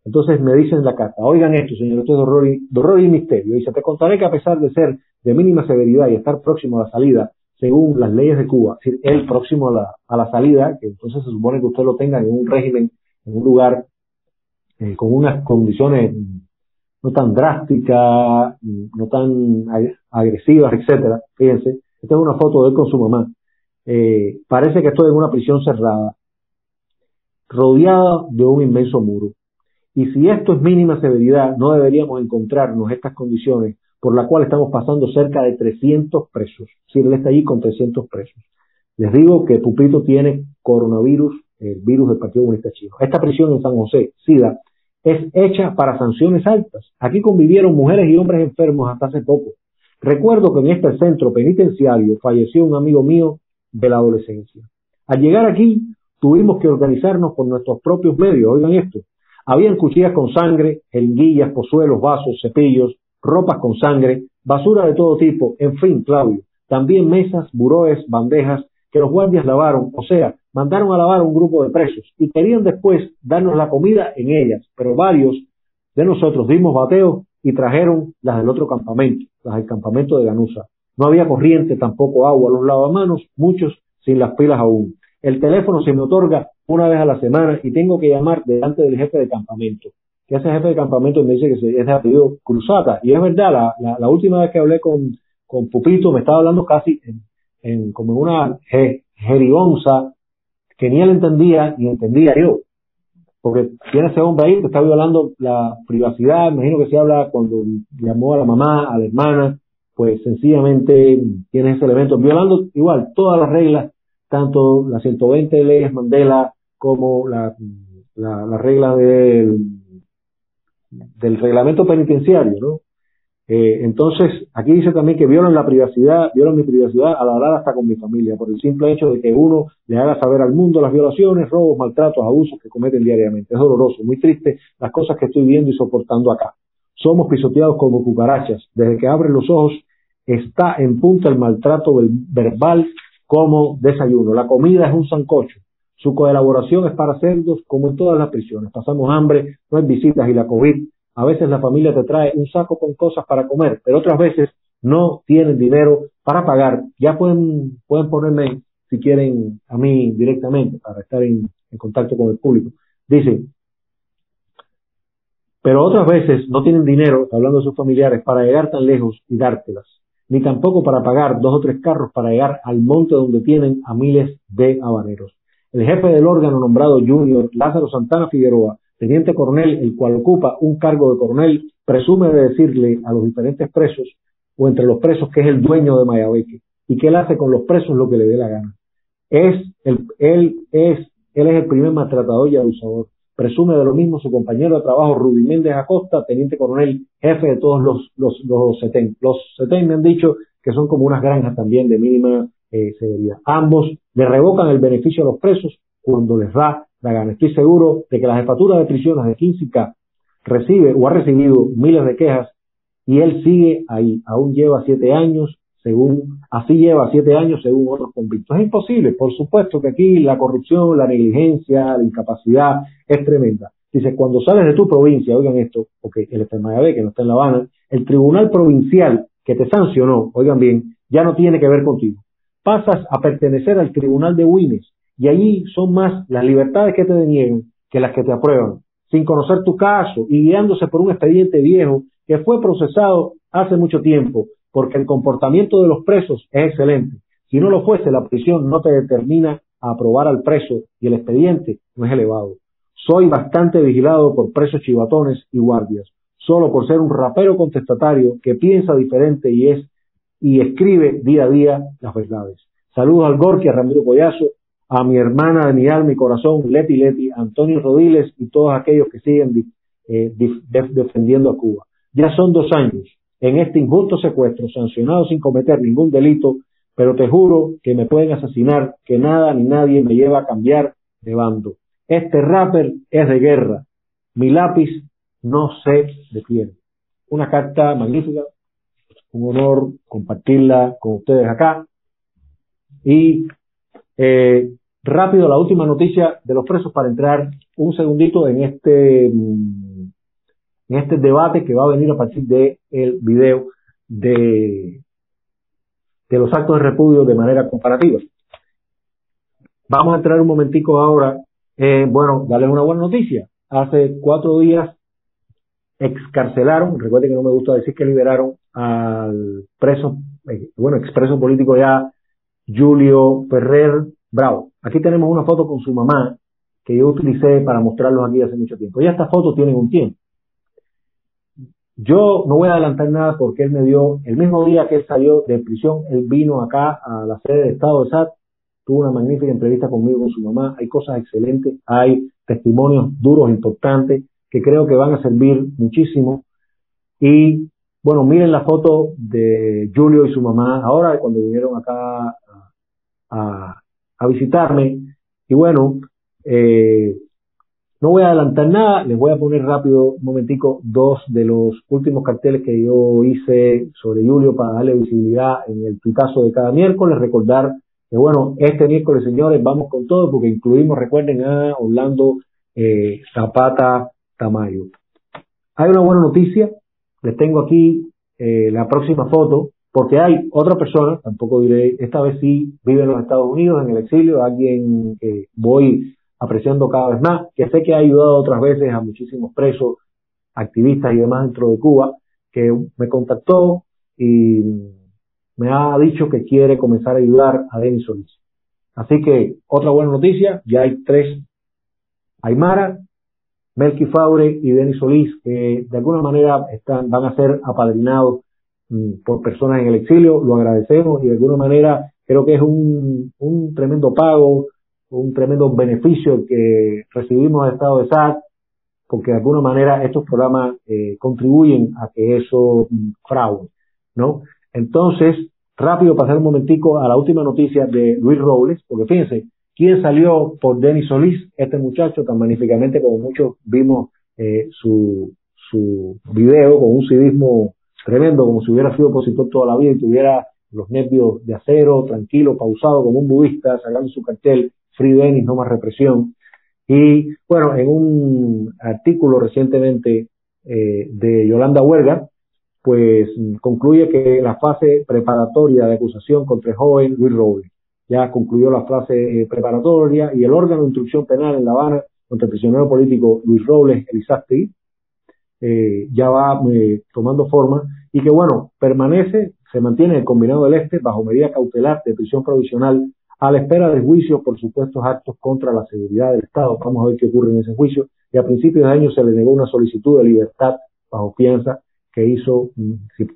Entonces me dicen en la carta, oigan esto, señor, esto es horror y, horror y misterio. Dice, te contaré que a pesar de ser de mínima severidad y estar próximo a la salida, según las leyes de Cuba, es decir, él próximo a la, a la salida, que entonces se supone que usted lo tenga en un régimen, en un lugar eh, con unas condiciones no tan drásticas, no tan agresivas, etcétera. Fíjense, esta es una foto de él con su mamá. Eh, parece que estoy en una prisión cerrada, rodeada de un inmenso muro. Y si esto es mínima severidad, no deberíamos encontrarnos estas condiciones por las cuales estamos pasando cerca de 300 presos. Si él está allí con 300 presos. Les digo que Pupito tiene coronavirus, el virus del Partido Comunista Chino. Esta prisión en San José, SIDA, es hecha para sanciones altas. Aquí convivieron mujeres y hombres enfermos hasta hace poco. Recuerdo que en este centro penitenciario falleció un amigo mío de la adolescencia. Al llegar aquí tuvimos que organizarnos con nuestros propios medios, oigan esto. Habían cuchillas con sangre, jeringuillas, pozuelos, vasos, cepillos, ropas con sangre, basura de todo tipo, en fin, Claudio, también mesas, buroes, bandejas que los guardias lavaron, o sea, mandaron a lavar a un grupo de presos y querían después darnos la comida en ellas, pero varios de nosotros dimos bateo y trajeron las del otro campamento, las del campamento de Ganusa. No había corriente, tampoco agua, los lavamanos, muchos sin las pilas aún. El teléfono se me otorga una vez a la semana y tengo que llamar delante del jefe de campamento. Que ese jefe de campamento me dice que es de apellido Cruzata. Y es verdad, la, última vez que hablé con, con Pupito me estaba hablando casi en, como en una jerionza que ni él entendía ni entendía yo. Porque tiene ese hombre ahí que está violando la privacidad, imagino que se habla cuando llamó a la mamá, a la hermana, pues sencillamente tiene ese elemento, violando igual todas las reglas, tanto las 120 leyes Mandela como la, la, la regla del, del reglamento penitenciario, ¿no? Eh, entonces, aquí dice también que violan la privacidad, violan mi privacidad al hablar hasta con mi familia, por el simple hecho de que uno le haga saber al mundo las violaciones, robos, maltratos, abusos que cometen diariamente. Es doloroso, muy triste las cosas que estoy viendo y soportando acá. Somos pisoteados como cucarachas. Desde que abren los ojos está en punta el maltrato verbal como desayuno. La comida es un sancocho. Su coelaboración es para cerdos como en todas las prisiones. Pasamos hambre, no hay visitas y la COVID a veces la familia te trae un saco con cosas para comer, pero otras veces no tienen dinero para pagar. Ya pueden, pueden ponerme, si quieren, a mí directamente para estar en, contacto con el público. Dice, pero otras veces no tienen dinero, hablando de sus familiares, para llegar tan lejos y dártelas, ni tampoco para pagar dos o tres carros para llegar al monte donde tienen a miles de habaneros. El jefe del órgano nombrado Junior, Lázaro Santana Figueroa, teniente coronel, el cual ocupa un cargo de coronel, presume de decirle a los diferentes presos o entre los presos que es el dueño de Mayabeque y que él hace con los presos lo que le dé la gana. Es el, él es él es el primer maltratador y abusador. Presume de lo mismo su compañero de trabajo Rudy Méndez Acosta, teniente coronel, jefe de todos los los los setén. Los setén me han dicho que son como unas granjas también de mínima eh, severidad. Ambos le revocan el beneficio a los presos cuando les da Estoy seguro de que la jefatura de prisiones de 15K recibe o ha recibido miles de quejas y él sigue ahí. Aún lleva siete años, según, así lleva siete años según otros convictos. Es imposible, por supuesto que aquí la corrupción, la negligencia, la incapacidad es tremenda. Dice, cuando sales de tu provincia, oigan esto, porque el en que no está en La Habana, el tribunal provincial que te sancionó, oigan bien, ya no tiene que ver contigo. Pasas a pertenecer al tribunal de Wines, y allí son más las libertades que te deniegan que las que te aprueban, sin conocer tu caso y guiándose por un expediente viejo que fue procesado hace mucho tiempo, porque el comportamiento de los presos es excelente. Si no lo fuese, la prisión no te determina a aprobar al preso y el expediente no es elevado. Soy bastante vigilado por presos chivatones y guardias, solo por ser un rapero contestatario que piensa diferente y es y escribe día a día las verdades. Saludos al Gorky, a Ramiro Collazo a mi hermana de mi alma y corazón, Leti Leti, Antonio Rodiles y todos aquellos que siguen eh, defendiendo a Cuba. Ya son dos años en este injusto secuestro, sancionado sin cometer ningún delito, pero te juro que me pueden asesinar, que nada ni nadie me lleva a cambiar de bando. Este rapper es de guerra. Mi lápiz no se detiene. Una carta magnífica, un honor compartirla con ustedes acá. Y eh, rápido, la última noticia de los presos para entrar un segundito en este, mm, en este debate que va a venir a partir del el video de, de los actos de repudio de manera comparativa. Vamos a entrar un momentico ahora, eh, bueno, darles una buena noticia. Hace cuatro días excarcelaron, recuerden que no me gusta decir que liberaron al preso, eh, bueno, expreso político ya Julio Ferrer Bravo. Aquí tenemos una foto con su mamá que yo utilicé para mostrarlos aquí hace mucho tiempo. Ya estas fotos tienen un tiempo. Yo no voy a adelantar nada porque él me dio, el mismo día que él salió de prisión, él vino acá a la sede de Estado de SAT, tuvo una magnífica entrevista conmigo, con su mamá, hay cosas excelentes, hay testimonios duros, importantes, que creo que van a servir muchísimo. Y bueno, miren la foto de Julio y su mamá ahora cuando vinieron acá a, visitarme. Y bueno, eh, No voy a adelantar nada, les voy a poner rápido un momentico dos de los últimos carteles que yo hice sobre Julio para darle visibilidad en el tuitazo de cada miércoles. Recordar que bueno, este miércoles señores vamos con todo porque incluimos, recuerden, a Orlando eh, Zapata Tamayo. Hay una buena noticia, les tengo aquí eh, la próxima foto, porque hay otra persona, tampoco diré, esta vez sí vive en los Estados Unidos, en el exilio, alguien que voy apreciando cada vez más, que sé que ha ayudado otras veces a muchísimos presos, activistas y demás dentro de Cuba, que me contactó y me ha dicho que quiere comenzar a ayudar a Denis Solís. Así que otra buena noticia, ya hay tres Aymara, Melky Faure y Denis Solís, que de alguna manera están, van a ser apadrinados por personas en el exilio, lo agradecemos y de alguna manera creo que es un, un tremendo pago, un tremendo beneficio que recibimos del Estado de SAT, porque de alguna manera estos programas eh, contribuyen a que eso mm, fraude, ¿no? Entonces, rápido pasar un momentico a la última noticia de Luis Robles, porque fíjense, ¿quién salió por Denis Solís? Este muchacho, tan magníficamente como muchos vimos eh, su, su video con un civismo tremendo, como si hubiera sido opositor toda la vida y tuviera los nervios de acero, tranquilo, pausado, como un budista, sacando su cartel Free Denis, no más represión. Y bueno, en un artículo recientemente eh, de Yolanda Huerga, pues concluye que la fase preparatoria de acusación contra el joven Luis Robles ya concluyó la fase eh, preparatoria y el órgano de instrucción penal en La Habana contra el prisionero político Luis Robles Elizasti eh, ya va eh, tomando forma y que bueno, permanece, se mantiene el combinado del este bajo medida cautelar de prisión provisional a la espera del juicio por supuestos actos contra la seguridad del Estado. Vamos a ver qué ocurre en ese juicio. Y a principios de año se le negó una solicitud de libertad bajo fianza que hizo, mm, si,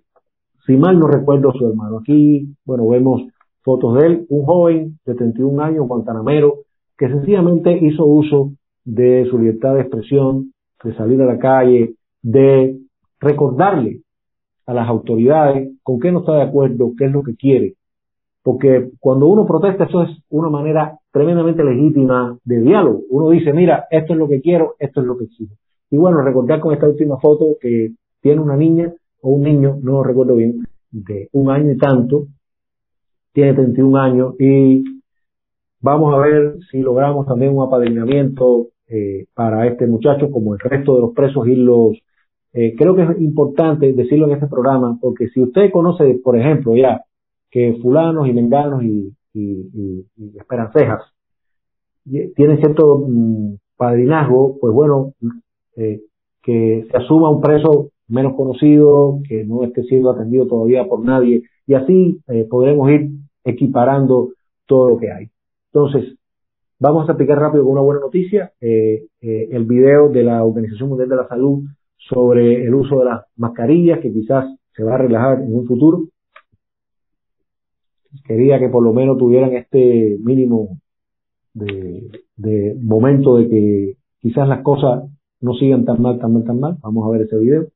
si, mal no recuerdo, su hermano. Aquí, bueno, vemos fotos de él, un joven de 31 años, guantanamero, que sencillamente hizo uso de su libertad de expresión, de salir a la calle, de recordarle a las autoridades con qué no está de acuerdo, qué es lo que quiere, porque cuando uno protesta, eso es una manera tremendamente legítima de diálogo. Uno dice, mira, esto es lo que quiero, esto es lo que exijo. Y bueno, recordar con esta última foto que tiene una niña o un niño, no lo recuerdo bien, de un año y tanto, tiene 31 años y vamos a ver si logramos también un apadrinamiento eh, para este muchacho como el resto de los presos y los eh, creo que es importante decirlo en este programa porque si usted conoce por ejemplo ya que fulanos y menganos y, y, y, esperancejas tienen cierto mm, padrinazgo, pues bueno, eh, que se asuma un preso menos conocido, que no esté siendo atendido todavía por nadie, y así eh, podremos ir equiparando todo lo que hay. Entonces, vamos a explicar rápido con una buena noticia, eh, eh, el video de la Organización Mundial de la Salud sobre el uso de las mascarillas, que quizás se va a relajar en un futuro, quería que por lo menos tuvieran este mínimo de, momento de que quizás las cosas no sigan tan mal, tan mal, tan mal. Vamos a ver ese video.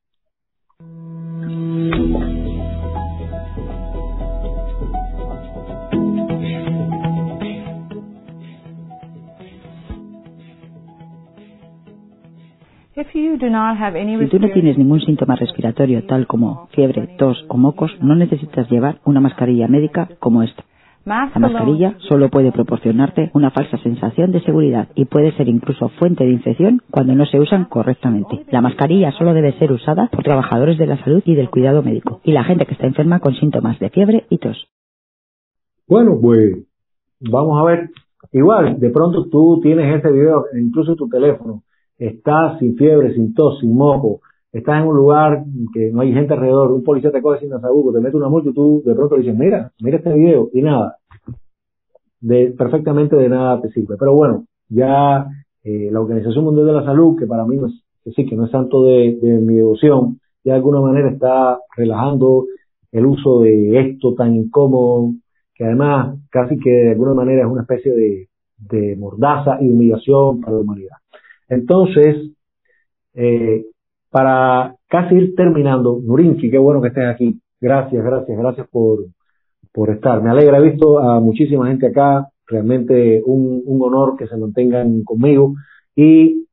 Si tú no tienes ningún síntoma respiratorio tal como fiebre, tos o mocos, no necesitas llevar una mascarilla médica como esta. La mascarilla solo puede proporcionarte una falsa sensación de seguridad y puede ser incluso fuente de infección cuando no se usan correctamente. La mascarilla solo debe ser usada por trabajadores de la salud y del cuidado médico y la gente que está enferma con síntomas de fiebre y tos. Bueno, pues vamos a ver. Igual, de pronto tú tienes ese video incluso en tu teléfono estás sin fiebre, sin tos, sin moco, estás en un lugar que no hay gente alrededor, un policía te coge sin asabuco, te mete una multa y tú de pronto dices, mira, mira este video y nada, de, perfectamente de nada te sirve. Pero bueno, ya eh, la Organización Mundial de la Salud, que para mí no es, que sí, que no es santo de, mi devoción, ya de alguna manera está relajando el uso de esto tan incómodo, que además casi que de alguna manera es una especie de, de mordaza y humillación para la humanidad. Entonces, eh, para casi ir terminando, Nurinchi, qué bueno que estés aquí. Gracias, gracias, gracias por, por estar. Me alegra, he visto a muchísima gente acá, realmente un, un honor que se mantengan conmigo. Y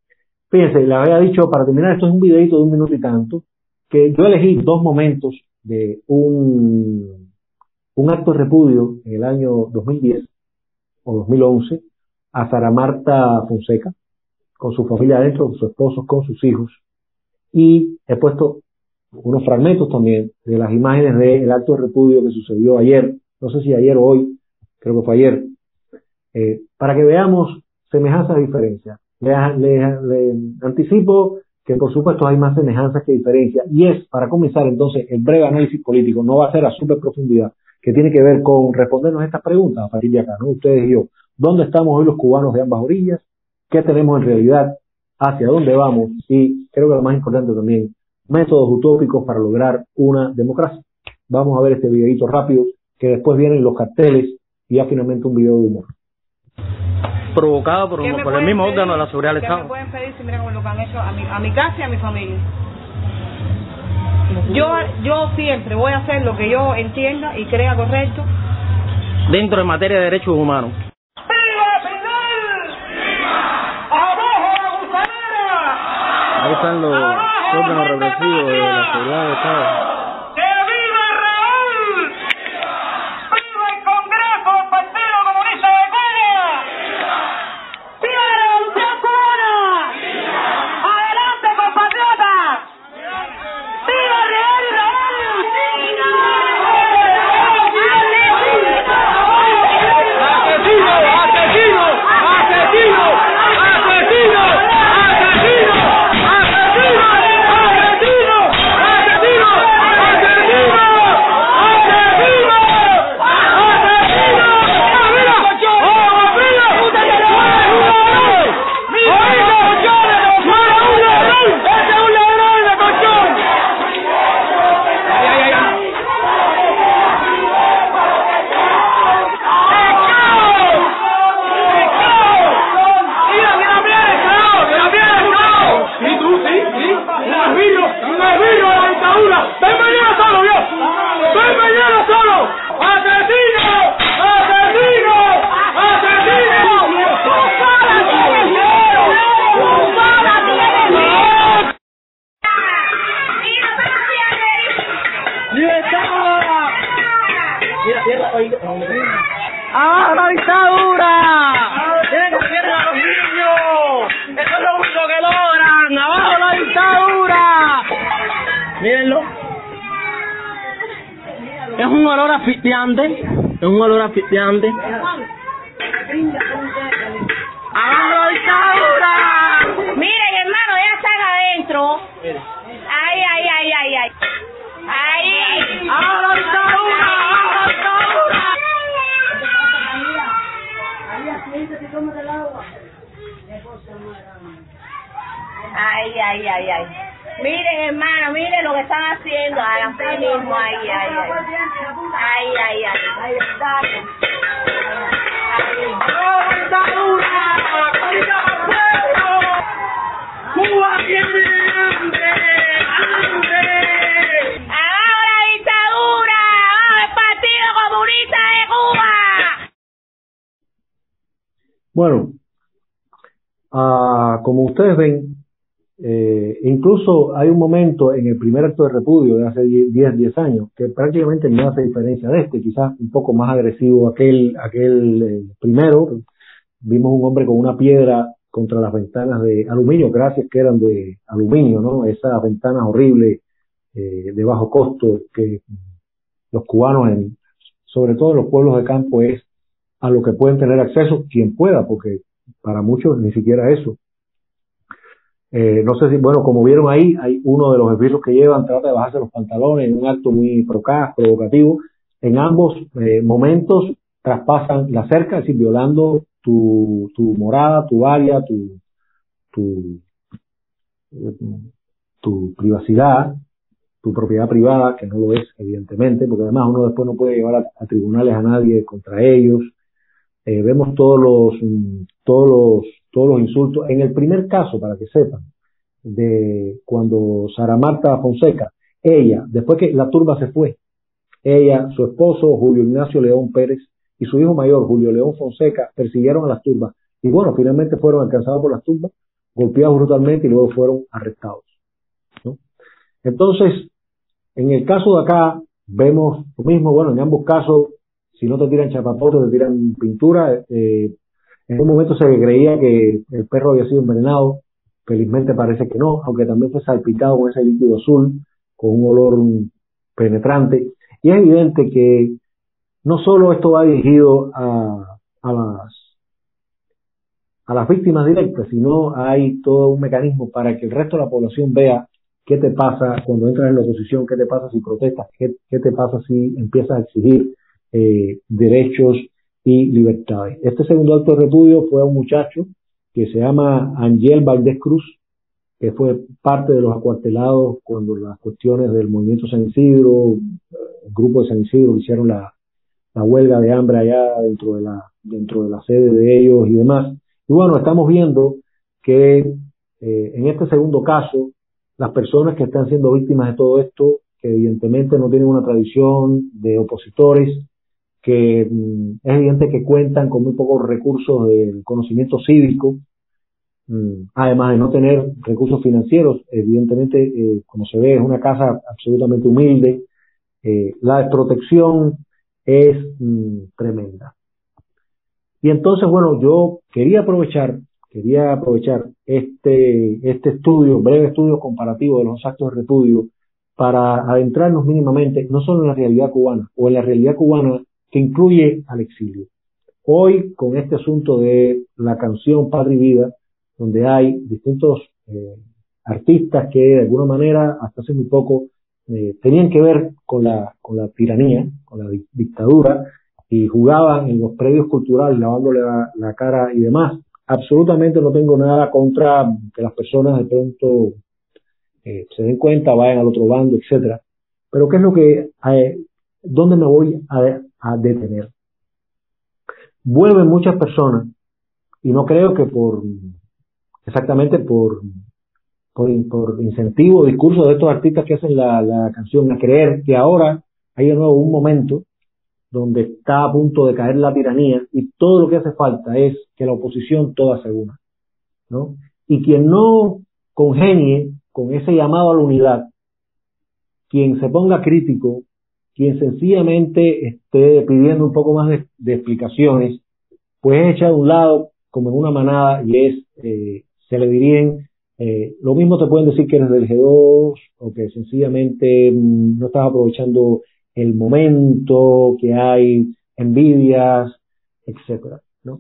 Fíjense, le había dicho, para terminar, esto es un videito de un minuto y tanto, que yo elegí dos momentos de un, un acto de repudio en el año 2010 o 2011 a Sara Marta Fonseca, con su familia adentro, con su esposo, con sus hijos. Y he puesto unos fragmentos también de las imágenes del acto de repudio que sucedió ayer, no sé si ayer o hoy, creo que fue ayer, eh, para que veamos semejanzas y diferencias. Le, anticipo que por supuesto hay más semejanzas que diferencias y es, para comenzar entonces, el breve análisis político, no va a ser a super profundidad, que tiene que ver con respondernos estas preguntas a partir de ¿no? Ustedes y yo. ¿Dónde estamos hoy los cubanos de ambas orillas? ¿Qué tenemos en realidad? ¿Hacia dónde vamos? Y creo que lo más importante también, métodos utópicos para lograr una democracia. Vamos a ver este videito rápido, que después vienen los carteles y ya finalmente un video de humor. Provocado por, por el mismo órgano de la seguridad del Estado. me pueden pedir si miran lo que han hecho a mi, a mi casa y a mi familia? Yo, yo siempre voy a hacer lo que yo entienda y crea correcto. Dentro de materia de derechos humanos. Ahí están los órganos represivos de la seguridad del Estado. Olor Bueno, ah, como ustedes ven, eh, incluso hay un momento en el primer acto de repudio de hace 10, 10 años que prácticamente no hace diferencia de este, quizás un poco más agresivo aquel, aquel eh, primero. Vimos un hombre con una piedra contra las ventanas de aluminio, gracias que eran de aluminio, ¿no? Esas ventanas horribles eh, de bajo costo que los cubanos, en, sobre todo en los pueblos de campo, es a lo que pueden tener acceso quien pueda, porque para muchos ni siquiera eso. Eh, no sé si, bueno, como vieron ahí, hay uno de los esbirros que llevan, trata de bajarse los pantalones en un acto muy procaz, provocativo. En ambos eh, momentos traspasan la cerca, es decir, violando tu, tu morada, tu área, tu, tu, tu privacidad, tu propiedad privada, que no lo es, evidentemente, porque además uno después no puede llevar a, tribunales a nadie contra ellos. Eh, vemos todos los, todos los todos los insultos. En el primer caso, para que sepan, de cuando Sara Marta Fonseca, ella, después que la turba se fue, ella, su esposo Julio Ignacio León Pérez y su hijo mayor Julio León Fonseca persiguieron a las turbas y bueno, finalmente fueron alcanzados por las turbas golpeados brutalmente y luego fueron arrestados. Entonces, en el caso de acá, vemos lo mismo, bueno, en ambos casos, si no te tiran chapapotes, te tiran pintura. Eh, en un momento se creía que el perro había sido envenenado, felizmente parece que no, aunque también fue salpicado con ese líquido azul, con un olor penetrante. Y es evidente que no solo esto va dirigido a, a las a las víctimas directas, sino hay todo un mecanismo para que el resto de la población vea qué te pasa cuando entras en la oposición, qué te pasa si protestas, qué, te pasa si empiezas a exigir eh, derechos y libertades. Este segundo acto de repudio fue a un muchacho que se llama Angel Valdés Cruz, que fue parte de los acuartelados cuando las cuestiones del movimiento San Isidro, el grupo de San Isidro hicieron la, huelga de hambre allá dentro de la dentro de la sede de ellos y demás. Y bueno, estamos viendo que eh, en este segundo caso las personas que están siendo víctimas de todo esto, que evidentemente no tienen una tradición de opositores, que mm, es evidente que cuentan con muy pocos recursos de conocimiento cívico, mm, además de no tener recursos financieros, evidentemente, eh, como se ve, es una casa absolutamente humilde, eh, la desprotección es mm, tremenda. Y entonces, bueno, yo quería aprovechar quería aprovechar este, este estudio, breve estudio comparativo de los actos de repudio, para adentrarnos mínimamente no solo en la realidad cubana, o en la realidad cubana que incluye al exilio. Hoy, con este asunto de la canción Padre y Vida, donde hay distintos eh, artistas que de alguna manera, hasta hace muy poco, eh, tenían que ver con la, con la tiranía, con la dictadura, y jugaban en los predios culturales lavándole la cara y demás, absolutamente no tengo nada contra que las personas de pronto eh, se den cuenta, vayan al otro bando, etcétera. Pero ¿qué es lo que, dónde me voy a, detener? Vuelven muchas personas y no creo que por, exactamente por, por, por incentivo o discurso de estos artistas que hacen la, la canción, a creer que ahora hay de nuevo un momento donde está a punto de caer la tiranía y todo lo que hace falta es que la oposición toda se una, ¿no? Y quien no congenie con ese llamado a la unidad, quien se ponga crítico, quien sencillamente esté pidiendo un poco más de, explicaciones, pues es echado a un lado como en una manada y es, eh, se le dirían, eh, lo mismo te pueden decir que eres del G2 o que sencillamente mm, no estás aprovechando el momento, que hay envidias, etcétera, ¿no?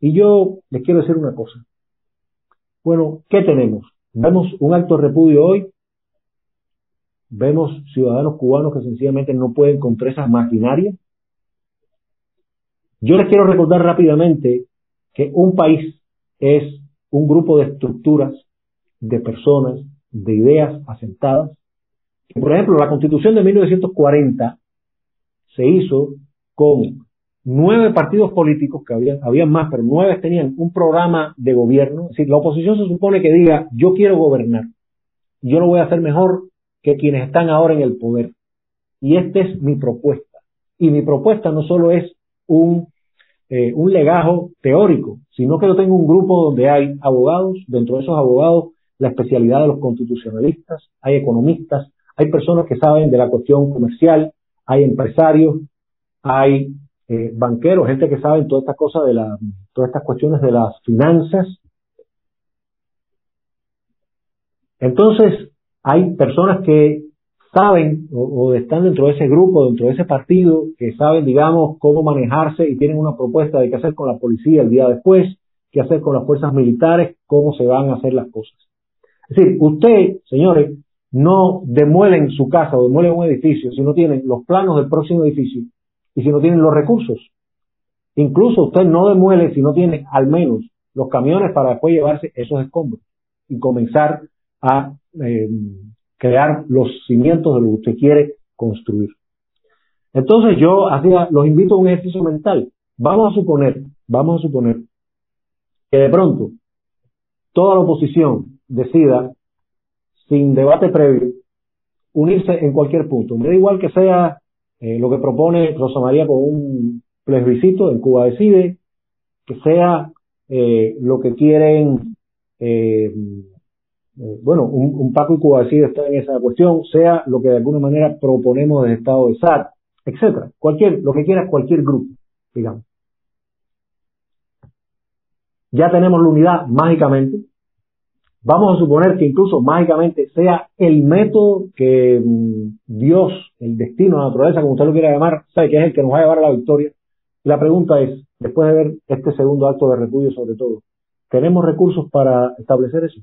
Y yo les quiero decir una cosa. Bueno, ¿qué tenemos? Vemos un alto repudio hoy, vemos ciudadanos cubanos que sencillamente no pueden contra esas maquinarias. Yo les quiero recordar rápidamente que un país es un grupo de estructuras, de personas, de ideas asentadas, por ejemplo, la constitución de 1940 se hizo con nueve partidos políticos, que había, habían más, pero nueve tenían un programa de gobierno. Es decir, la oposición se supone que diga, yo quiero gobernar, yo lo voy a hacer mejor que quienes están ahora en el poder. Y esta es mi propuesta. Y mi propuesta no solo es un, eh, un legajo teórico, sino que yo tengo un grupo donde hay abogados, dentro de esos abogados la especialidad de los constitucionalistas, hay economistas, hay personas que saben de la cuestión comercial, hay empresarios, hay eh, banqueros, gente que sabe todas estas cosas de la, todas estas cuestiones de las finanzas. Entonces, hay personas que saben o, están dentro de ese grupo, dentro de ese partido, que saben, digamos, cómo manejarse y tienen una propuesta de qué hacer con la policía el día después, qué hacer con las fuerzas militares, cómo se van a hacer las cosas. Es decir, usted, señores, no demuelen su casa o demuelen un edificio si no tienen los planos del próximo edificio y si no tienen los recursos. Incluso usted no demuele si no tiene al menos los camiones para después llevarse esos escombros y comenzar a eh, crear los cimientos de lo que usted quiere construir. Entonces yo hacía, los invito a un ejercicio mental. Vamos a suponer, vamos a suponer que de pronto toda la oposición decida sin debate previo, unirse en cualquier punto. Me da igual que sea eh, lo que propone Rosa María con un plebiscito en Cuba Decide, que sea eh, lo que quieren eh, eh, bueno, un, Paco y Cuba decide estar en esa cuestión, sea lo que de alguna manera proponemos del Estado de SAT, etcétera, cualquier, lo que quiera cualquier grupo, digamos. Ya tenemos la unidad mágicamente, Vamos a suponer que incluso mágicamente sea el método que mm, Dios, el destino, la naturaleza, como usted lo quiera llamar, sabe que es el que nos va a llevar a la victoria. la pregunta es, después de ver este segundo acto de repudio sobre todo, ¿tenemos recursos para establecer eso?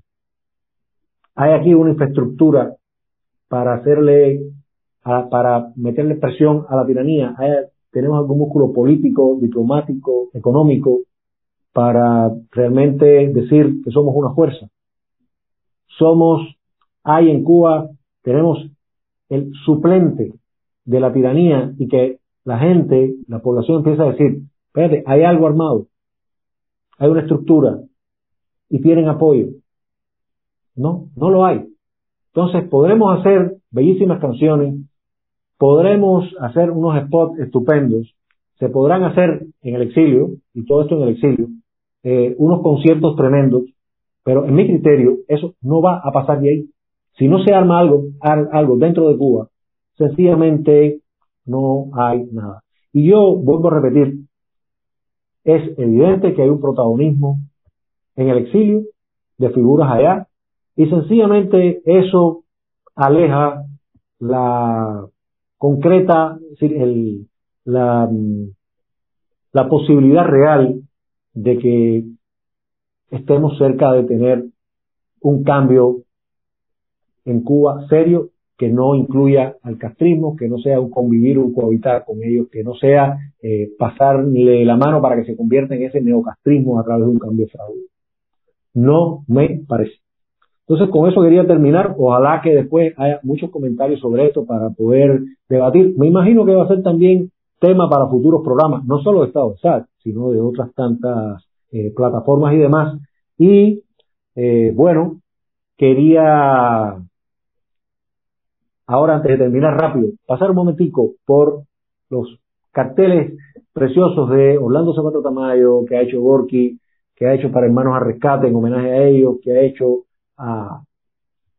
¿Hay aquí una infraestructura para hacerle, para meterle presión a la tiranía? ¿Tenemos algún músculo político, diplomático, económico para realmente decir que somos una fuerza? somos, hay en Cuba, tenemos el suplente de la tiranía y que la gente, la población empieza a decir, espérate, hay algo armado, hay una estructura y tienen apoyo. No, no lo hay. Entonces podremos hacer bellísimas canciones, podremos hacer unos spots estupendos, se podrán hacer en el exilio, y todo esto en el exilio, eh, unos conciertos tremendos, pero en mi criterio, eso no va a pasar de ahí. Si no se arma algo, algo dentro de Cuba, sencillamente no hay nada. Y yo vuelvo a repetir, es evidente que hay un protagonismo en el exilio de figuras allá y sencillamente eso aleja la concreta, la posibilidad real de que estemos cerca de tener un cambio en Cuba serio que no incluya al castrismo, que no sea un convivir, un cohabitar con ellos, que no sea eh, pasarle la mano para que se convierta en ese neocastrismo a través de un cambio fraude. No me parece. Entonces, con eso quería terminar. Ojalá que después haya muchos comentarios sobre esto para poder debatir. Me imagino que va a ser también tema para futuros programas, no solo de Estado SAT, sino de otras tantas eh, plataformas y demás. Y eh, bueno, quería ahora antes de terminar rápido, pasar un momentico por los carteles preciosos de Orlando Zapata Tamayo, que ha hecho Gorky, que ha hecho para Hermanos a Rescate en homenaje a ellos, que ha hecho a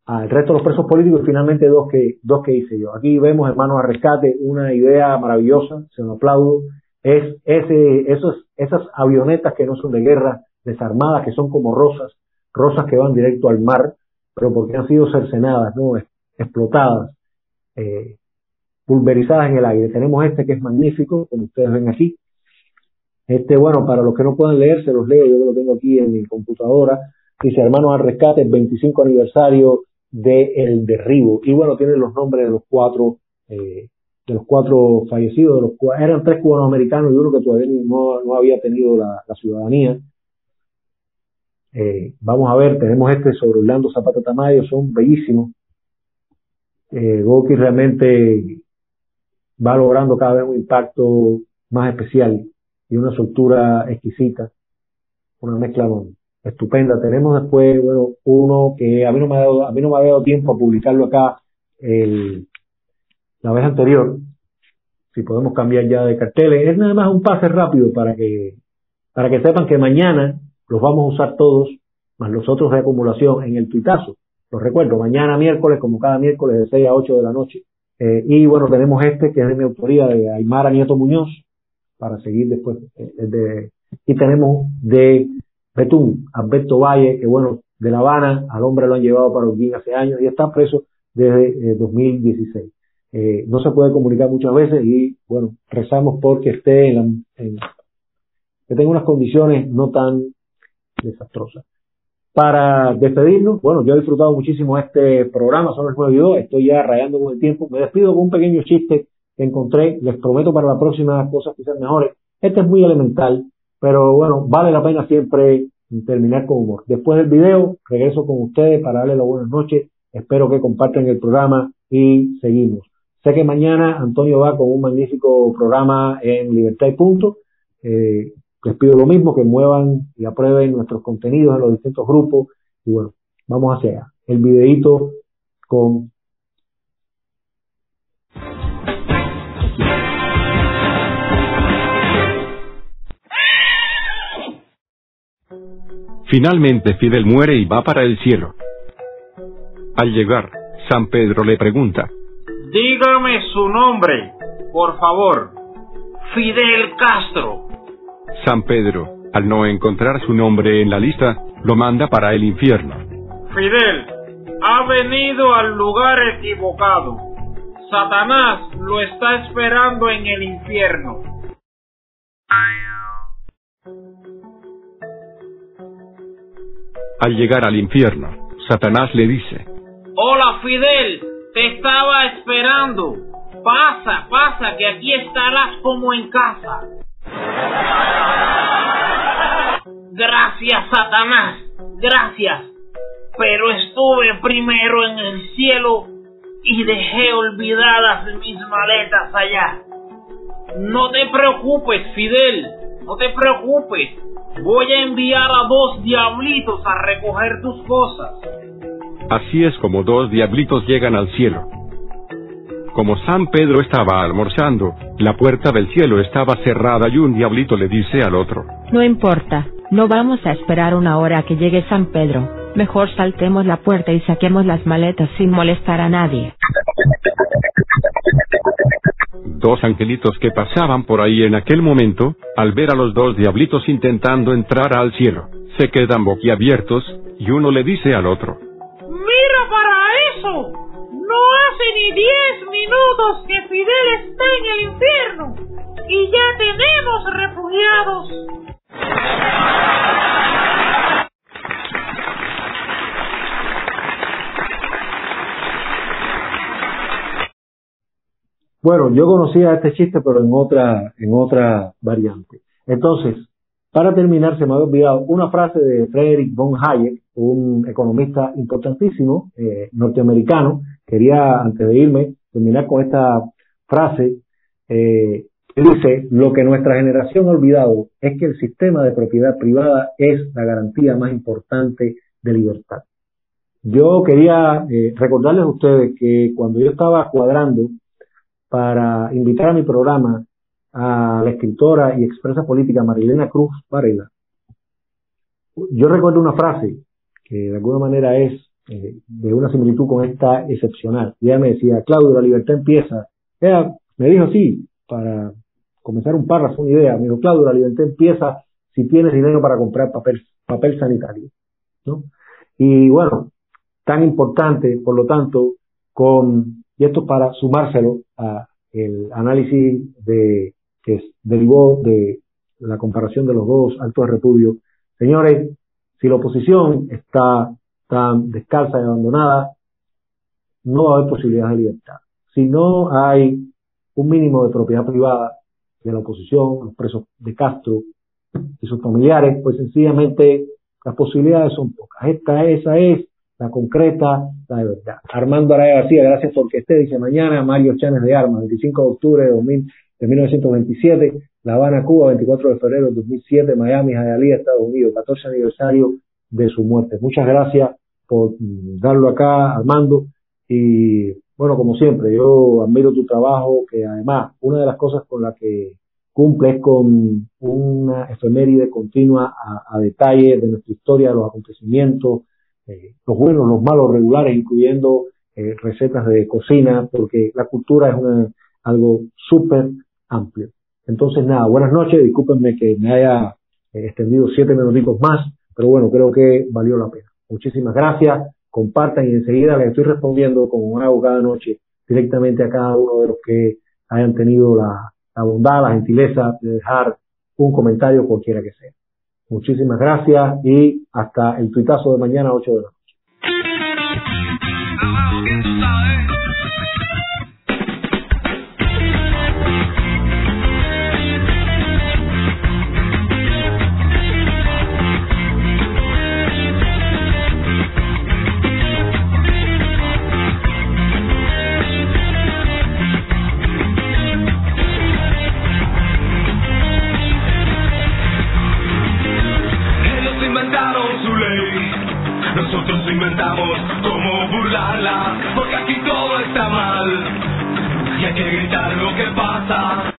al resto de los presos políticos y finalmente dos que, dos que hice yo. Aquí vemos Hermanos a Rescate, una idea maravillosa, se lo aplaudo, es ese, esos, esas avionetas que no son de guerra, desarmadas, que son como rosas, rosas que van directo al mar, pero porque han sido cercenadas, ¿no? explotadas, eh, pulverizadas en el aire. Tenemos este que es magnífico, como ustedes ven aquí. Este, bueno, para los que no puedan leer, se los leo, yo lo tengo aquí en mi computadora. Dice Hermanos al Rescate, el 25 aniversario del derribo. Y bueno, tiene los nombres de los cuatro eh, de los cuatro fallecidos, de los eran tres cubanos americanos y uno que todavía no, no había tenido la, ciudadanía. Eh, vamos a ver, tenemos este sobre Orlando Zapata Tamayo, son bellísimos. Eh, Goki realmente va logrando cada vez un impacto más especial y una soltura exquisita, una mezcla estupenda. Tenemos después, bueno, uno que a mí no me ha dado, a mí no me ha dado tiempo a publicarlo acá, el, la vez anterior, si podemos cambiar ya de carteles, es nada más un pase rápido para que, para que sepan que mañana los vamos a usar todos, más los otros de acumulación en el tuitazo. Los recuerdo, mañana miércoles, como cada miércoles de 6 a 8 de la noche. Eh, y bueno, tenemos este que es de mi autoría de Aymara Nieto Muñoz, para seguir después. Eh, de, y tenemos de Betún, Alberto Valle, que bueno, de La Habana, al hombre lo han llevado para Urguín hace años y está preso desde 2016. Eh, eh, no se puede comunicar muchas veces y bueno, rezamos porque esté en, que tenga unas condiciones no tan desastrosas. Para despedirnos, bueno, yo he disfrutado muchísimo este programa, son las 9 y 2, estoy ya rayando con el tiempo, me despido con un pequeño chiste que encontré, les prometo para la próxima cosas quizás mejores. Este es muy elemental, pero bueno, vale la pena siempre terminar con humor. Después del video, regreso con ustedes para darles las buenas noches, espero que compartan el programa y seguimos. Sé que mañana Antonio va con un magnífico programa en Libertad y Punto. Eh, les pido lo mismo, que muevan y aprueben nuestros contenidos en los distintos grupos. Y bueno, vamos hacia allá. El videito con Finalmente Fidel muere y va para el cielo. Al llegar, San Pedro le pregunta, Dígame su nombre, por favor. Fidel Castro. San Pedro, al no encontrar su nombre en la lista, lo manda para el infierno. Fidel, ha venido al lugar equivocado. Satanás lo está esperando en el infierno. Al llegar al infierno, Satanás le dice, Hola Fidel, te estaba esperando. Pasa, pasa, que aquí estarás como en casa. Gracias, Satanás, gracias. Pero estuve primero en el cielo y dejé olvidadas mis maletas allá. No te preocupes, Fidel, no te preocupes. Voy a enviar a dos diablitos a recoger tus cosas. Así es como dos diablitos llegan al cielo. Como San Pedro estaba almorzando, la puerta del cielo estaba cerrada y un diablito le dice al otro, No importa, no vamos a esperar una hora a que llegue San Pedro. Mejor saltemos la puerta y saquemos las maletas sin molestar a nadie. Dos angelitos que pasaban por ahí en aquel momento, al ver a los dos diablitos intentando entrar al cielo, se quedan boquiabiertos, y uno le dice al otro, ¡Mira para eso! No hace ni diez minutos que Fidel está en el infierno y ya tenemos refugiados. Bueno, yo conocía este chiste, pero en otra, en otra variante. Entonces, para terminar, se me había olvidado una frase de Frederick von Hayek, un economista importantísimo, eh, norteamericano. Quería, antes de irme, terminar con esta frase eh, dice, lo que nuestra generación ha olvidado es que el sistema de propiedad privada es la garantía más importante de libertad. Yo quería eh, recordarles a ustedes que cuando yo estaba cuadrando para invitar a mi programa a la escritora y expresa política Marilena Cruz Varela, yo recuerdo una frase que de alguna manera es eh, de una similitud con esta excepcional. Ella me decía, Claudio, la libertad empieza. Me dijo así, para comenzar un párrafo, una idea, me dijo, Claudio, la libertad empieza si tienes dinero para comprar papel, papel sanitario. ¿no? Y bueno, tan importante, por lo tanto, con, y esto para sumárselo a el análisis de, que derivó de la comparación de los dos actos de repudio. Señores, si la oposición está tan descalza y abandonada, no va a haber posibilidades de libertad. Si no hay un mínimo de propiedad privada de la oposición, los presos de Castro y sus familiares, pues sencillamente las posibilidades son pocas. Esta, esa es la concreta, la de verdad. Armando Araya García, gracias porque esté, dice mañana, Mario Chanes de Armas, 25 de octubre de, 2000, de 1927, La Habana, Cuba, 24 de febrero de 2007, Miami, Hialeah, Estados Unidos, 14 aniversario de su muerte. Muchas gracias por darlo acá, Armando, y bueno, como siempre, yo admiro tu trabajo, que además, una de las cosas con las que cumple es con una efeméride continua a, a detalle de nuestra historia, los acontecimientos, eh, los buenos, los malos, regulares, incluyendo eh, recetas de cocina, porque la cultura es una, algo súper amplio. Entonces, nada, buenas noches, discúlpenme que me haya eh, extendido siete minutitos más, pero bueno, creo que valió la pena. Muchísimas gracias, compartan y enseguida les estoy respondiendo como hago cada noche directamente a cada uno de los que hayan tenido la, la bondad, la gentileza de dejar un comentario cualquiera que sea. Muchísimas gracias y hasta el tuitazo de mañana 8 de la noche.